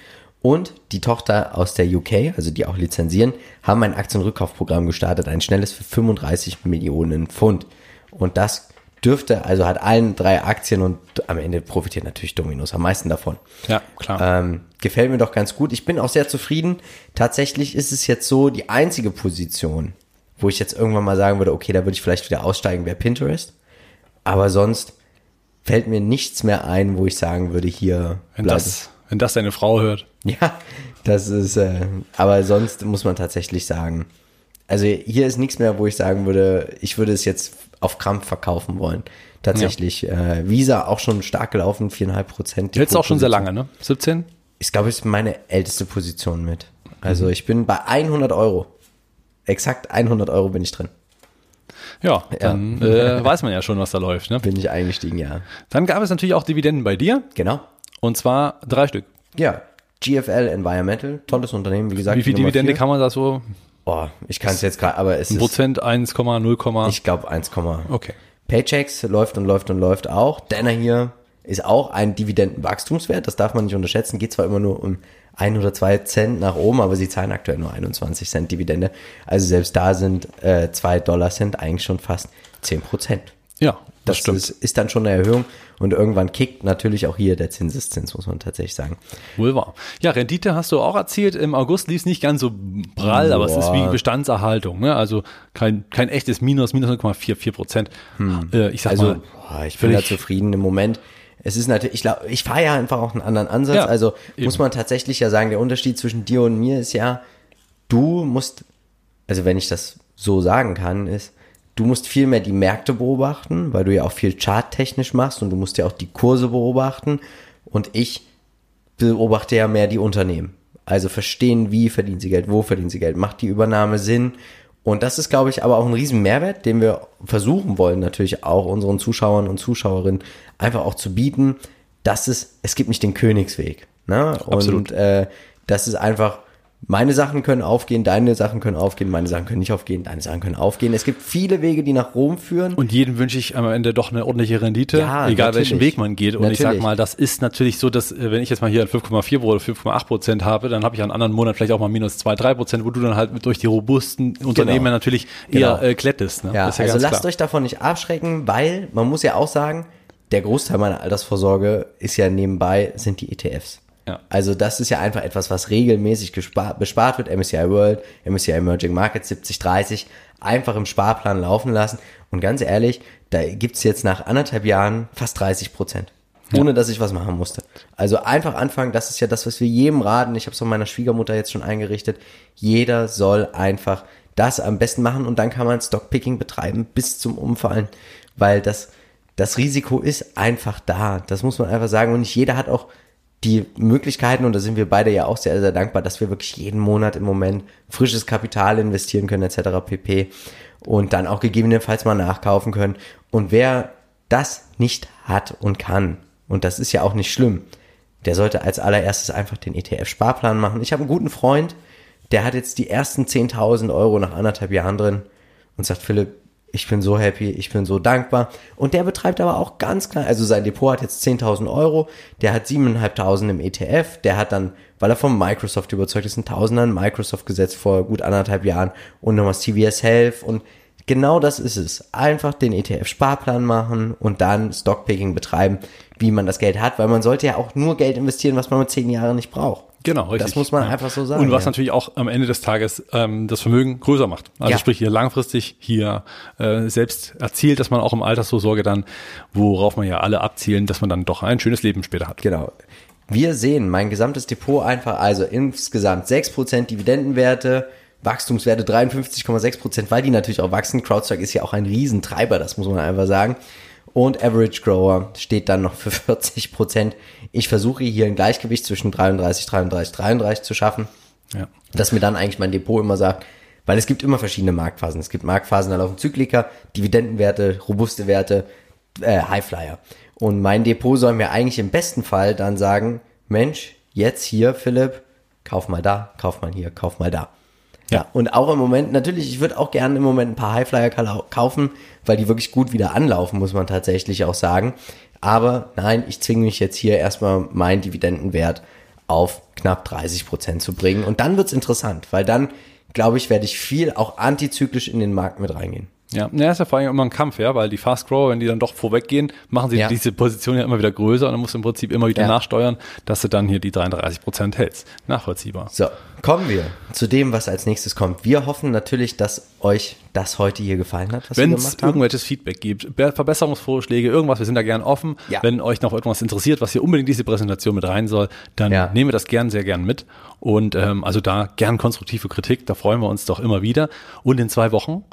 Und die Tochter aus der UK, also die auch lizenzieren, haben ein Aktienrückkaufprogramm gestartet, ein schnelles für 35 Millionen Pfund. Und das dürfte, also hat allen drei Aktien und am Ende profitiert natürlich Dominus am meisten davon. Ja, klar. Ähm, gefällt mir doch ganz gut. Ich bin auch sehr zufrieden. Tatsächlich ist es jetzt so die einzige Position, wo ich jetzt irgendwann mal sagen würde, okay, da würde ich vielleicht wieder aussteigen, wäre Pinterest. Aber sonst fällt mir nichts mehr ein, wo ich sagen würde, hier wenn, das, wenn das deine Frau hört. ja, das ist, äh, aber sonst muss man tatsächlich sagen, also hier ist nichts mehr, wo ich sagen würde, ich würde es jetzt auf Krampf verkaufen wollen. Tatsächlich, äh, Visa auch schon stark gelaufen, viereinhalb Prozent. Jetzt auch schon sehr lange, ne? 17? Ich glaube, es ist meine älteste Position mit. Also ich bin bei 100 Euro. Exakt 100 Euro bin ich drin. Ja, dann Äh, weiß man ja schon, was da läuft. Ne? Bin ich eingestiegen, ja. Dann gab es natürlich auch Dividenden bei dir. Genau. Und zwar drei Stück. Ja, GFL Environmental, tolles Unternehmen, wie gesagt. Wie viel Dividende vier. kann man da so? Oh, ich kann es jetzt gerade, aber es Ein ist, Prozent, 1, 0, ich glaube 1, Okay. Paychecks läuft und läuft und läuft auch. Denner hier ist auch ein Dividendenwachstumswert, das darf man nicht unterschätzen. Geht zwar immer nur um ein oder zwei Cent nach oben, aber sie zahlen aktuell nur 21 Cent Dividende. Also selbst da sind äh, zwei Dollar Cent eigentlich schon fast 10 Prozent. Ja, das, Das ist, ist dann schon eine Erhöhung und irgendwann kickt natürlich auch hier der Zinseszins, muss man tatsächlich sagen. Wohl wahr. Ja, Rendite hast du auch erzielt. Im August lief es nicht ganz so prall, aber es ist wie Boah. Bestandserhaltung. Ne? Also kein, kein echtes Minus, minus 0,44 Prozent. Äh, ich sag Also mal, boah, ich bin da zufrieden im Moment. Es ist natürlich, ich glaube, ich fahre ja einfach auch einen anderen Ansatz. Ja, also eben. muss man tatsächlich ja sagen, der Unterschied zwischen dir und mir ist ja, du musst, also wenn ich das so sagen kann, ist, du musst viel mehr die Märkte beobachten, weil du ja auch viel charttechnisch machst und du musst ja auch die Kurse beobachten und ich beobachte ja mehr die Unternehmen. Also verstehen, wie verdienen sie Geld, wo verdienen sie Geld, macht die Übernahme Sinn. Und das ist, glaube ich, aber auch ein riesen Mehrwert, den wir versuchen wollen, natürlich auch unseren Zuschauern und Zuschauerinnen einfach auch zu bieten, dass es, es gibt nicht den Königsweg. Ne? Absolut. Und äh, das ist einfach, meine Sachen können aufgehen, deine Sachen können aufgehen, meine Sachen können nicht aufgehen, deine Sachen können aufgehen. Es gibt viele Wege, die nach Rom führen. Und jedem wünsche ich am Ende doch eine ordentliche Rendite, Ja, egal welchen natürlich. Weg man geht. Und ich sag Natürlich. mal, das ist natürlich so, dass äh, wenn ich jetzt mal hier ein 5,4 oder 5,8 Prozent habe, dann habe ich einen anderen Monat vielleicht auch mal minus 2, 3 Prozent, wo du dann halt durch die robusten Unternehmen natürlich Genau. eher äh, klettest. Ne? Ja, ist also lasst klar. euch davon nicht abschrecken, weil man muss ja auch sagen, der Großteil meiner Altersvorsorge ist ja nebenbei, sind die ETFs. Ja. Also das ist ja einfach etwas, was regelmäßig gespart, bespart wird. MSCI World, MSCI Emerging Markets 70, 30, einfach im Sparplan laufen lassen. Und ganz ehrlich, da gibt's jetzt nach anderthalb Jahren fast 30 Prozent. Ohne dass ich was machen musste. Also einfach anfangen, das ist ja das, was wir jedem raten. Ich habe es von meiner Schwiegermutter jetzt schon eingerichtet. Jeder soll einfach das am besten machen und dann kann man Stockpicking betreiben bis zum Umfallen, weil das, das Risiko ist einfach da. Das muss man einfach sagen. Und nicht jeder hat auch die Möglichkeiten, und da sind wir beide ja auch sehr, sehr dankbar, dass wir wirklich jeden Monat im Moment frisches Kapital investieren können, etc. pp. Und dann auch gegebenenfalls mal nachkaufen können. Und wer das nicht hat und kann, und das ist ja auch nicht schlimm, der sollte als allererstes einfach den ETF-Sparplan machen. Ich habe einen guten Freund, der hat jetzt die ersten 10.000 Euro nach anderthalb Jahren drin und sagt, Philipp, ich bin so happy, ich bin so dankbar. Und der betreibt aber auch ganz klar, also sein Depot hat jetzt 10.000 Euro, der hat 7.500 im ETF, der hat dann, weil er von Microsoft überzeugt ist, ein Tausender in Microsoft gesetzt vor gut anderthalb Jahren und nochmal CVS Health und genau das ist es. Einfach den ETF-Sparplan machen und dann Stockpicking betreiben, wie man das Geld hat, weil man sollte ja auch nur Geld investieren, was man mit zehn Jahren nicht braucht. Genau, richtig. Das muss man Ja. einfach so sagen. Und was ja. natürlich auch am Ende des Tages ähm, das Vermögen größer macht. Also Ja. sprich hier langfristig hier äh, selbst erzielt, dass man auch im Altersvorsorge dann, worauf man ja alle abzielen, dass man dann doch ein schönes Leben später hat. Genau. Wir sehen mein gesamtes Depot einfach, also insgesamt 6% Dividendenwerte, Wachstumswerte 53,6%, weil die natürlich auch wachsen. CrowdStrike ist ja auch ein Riesentreiber, das muss man einfach sagen. Und Average Grower steht dann noch für 40%. Ich versuche hier ein Gleichgewicht zwischen 33, 33, 33 zu schaffen, Ja. dass mir dann eigentlich mein Depot immer sagt, weil es gibt immer verschiedene Marktphasen. Es gibt Marktphasen, da laufen Zyklika, Dividendenwerte, robuste Werte, äh, Highflyer. Und mein Depot soll mir eigentlich im besten Fall dann sagen, Mensch, jetzt hier, Philipp, kauf mal da, kauf mal hier, kauf mal da. Ja, und auch im Moment, natürlich, ich würde auch gerne im Moment ein paar Highflyer kaufen, weil die wirklich gut wieder anlaufen, muss man tatsächlich auch sagen. Aber nein, ich zwinge mich jetzt hier erstmal meinen Dividendenwert auf knapp 30 Prozent zu bringen. Und dann wird's interessant, weil dann, glaube ich, werde ich viel auch antizyklisch in den Markt mit reingehen. Ja, ja, ist ja vor allem immer ein Kampf, ja, weil die Fast Grower, wenn die dann doch vorweggehen, machen sie Ja. diese Position ja immer wieder größer und dann musst du im Prinzip immer wieder Ja. nachsteuern, dass du dann hier die 33 Prozent hältst. Nachvollziehbar. So, kommen wir zu dem, was als nächstes kommt. Wir hoffen natürlich, dass euch das heute hier gefallen hat, was Wenn wir es gemacht haben. irgendwelches Feedback gibt, Be- Verbesserungsvorschläge, irgendwas, wir sind da gern offen. Ja. Wenn euch noch irgendwas interessiert, was hier unbedingt diese Präsentation mit rein soll, dann Ja. nehmen wir das gern, sehr gern mit. Und ähm, also da gern konstruktive Kritik, da freuen wir uns doch immer wieder. Und in zwei Wochen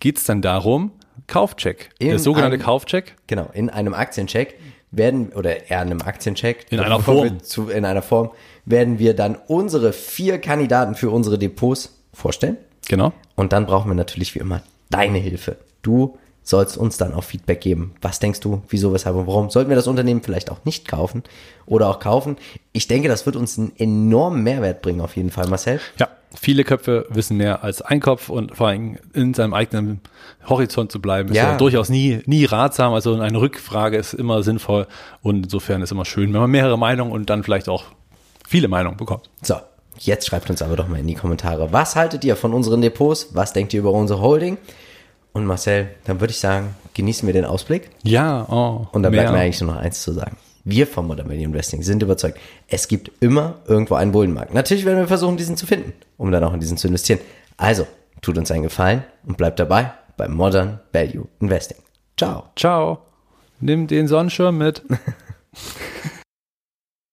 geht's dann darum, Kaufcheck. In der sogenannte einem- Kaufcheck. Genau, in einem Aktiencheck werden, oder eher in einem Aktiencheck. In einer Form. Zu, in einer Form werden wir dann unsere vier Kandidaten für unsere Depots vorstellen. Genau. Und dann brauchen wir natürlich wie immer deine Hilfe. Du sollst uns dann auch Feedback geben. Was denkst du, wieso, weshalb und warum? Sollten wir das Unternehmen vielleicht auch nicht kaufen oder auch kaufen? Ich denke, das wird uns einen enormen Mehrwert bringen, auf jeden Fall, Marcel. Ja, viele Köpfe wissen mehr als ein Kopf und vor allem in seinem eigenen Horizont zu bleiben, ist Ja. ja, durchaus nie, nie ratsam. Also eine Rückfrage ist immer sinnvoll und insofern ist immer schön, wenn man mehrere Meinungen und dann vielleicht auch viele Meinungen bekommt. So, jetzt schreibt uns aber doch mal in die Kommentare, was haltet ihr von unseren Depots? Was denkt ihr über unsere Holding? Und Marcel, dann würde ich sagen, genießen wir den Ausblick. Ja, oh, Und dann mehr. bleibt mir eigentlich nur noch eins zu sagen. Wir vom Modern Value Investing sind überzeugt, es gibt immer irgendwo einen Bullenmarkt. Natürlich werden wir versuchen, diesen zu finden, um dann auch in diesen zu investieren. Also, tut uns einen Gefallen und bleibt dabei beim Modern Value Investing. Ciao. Ciao. Nimm den Sonnenschirm mit.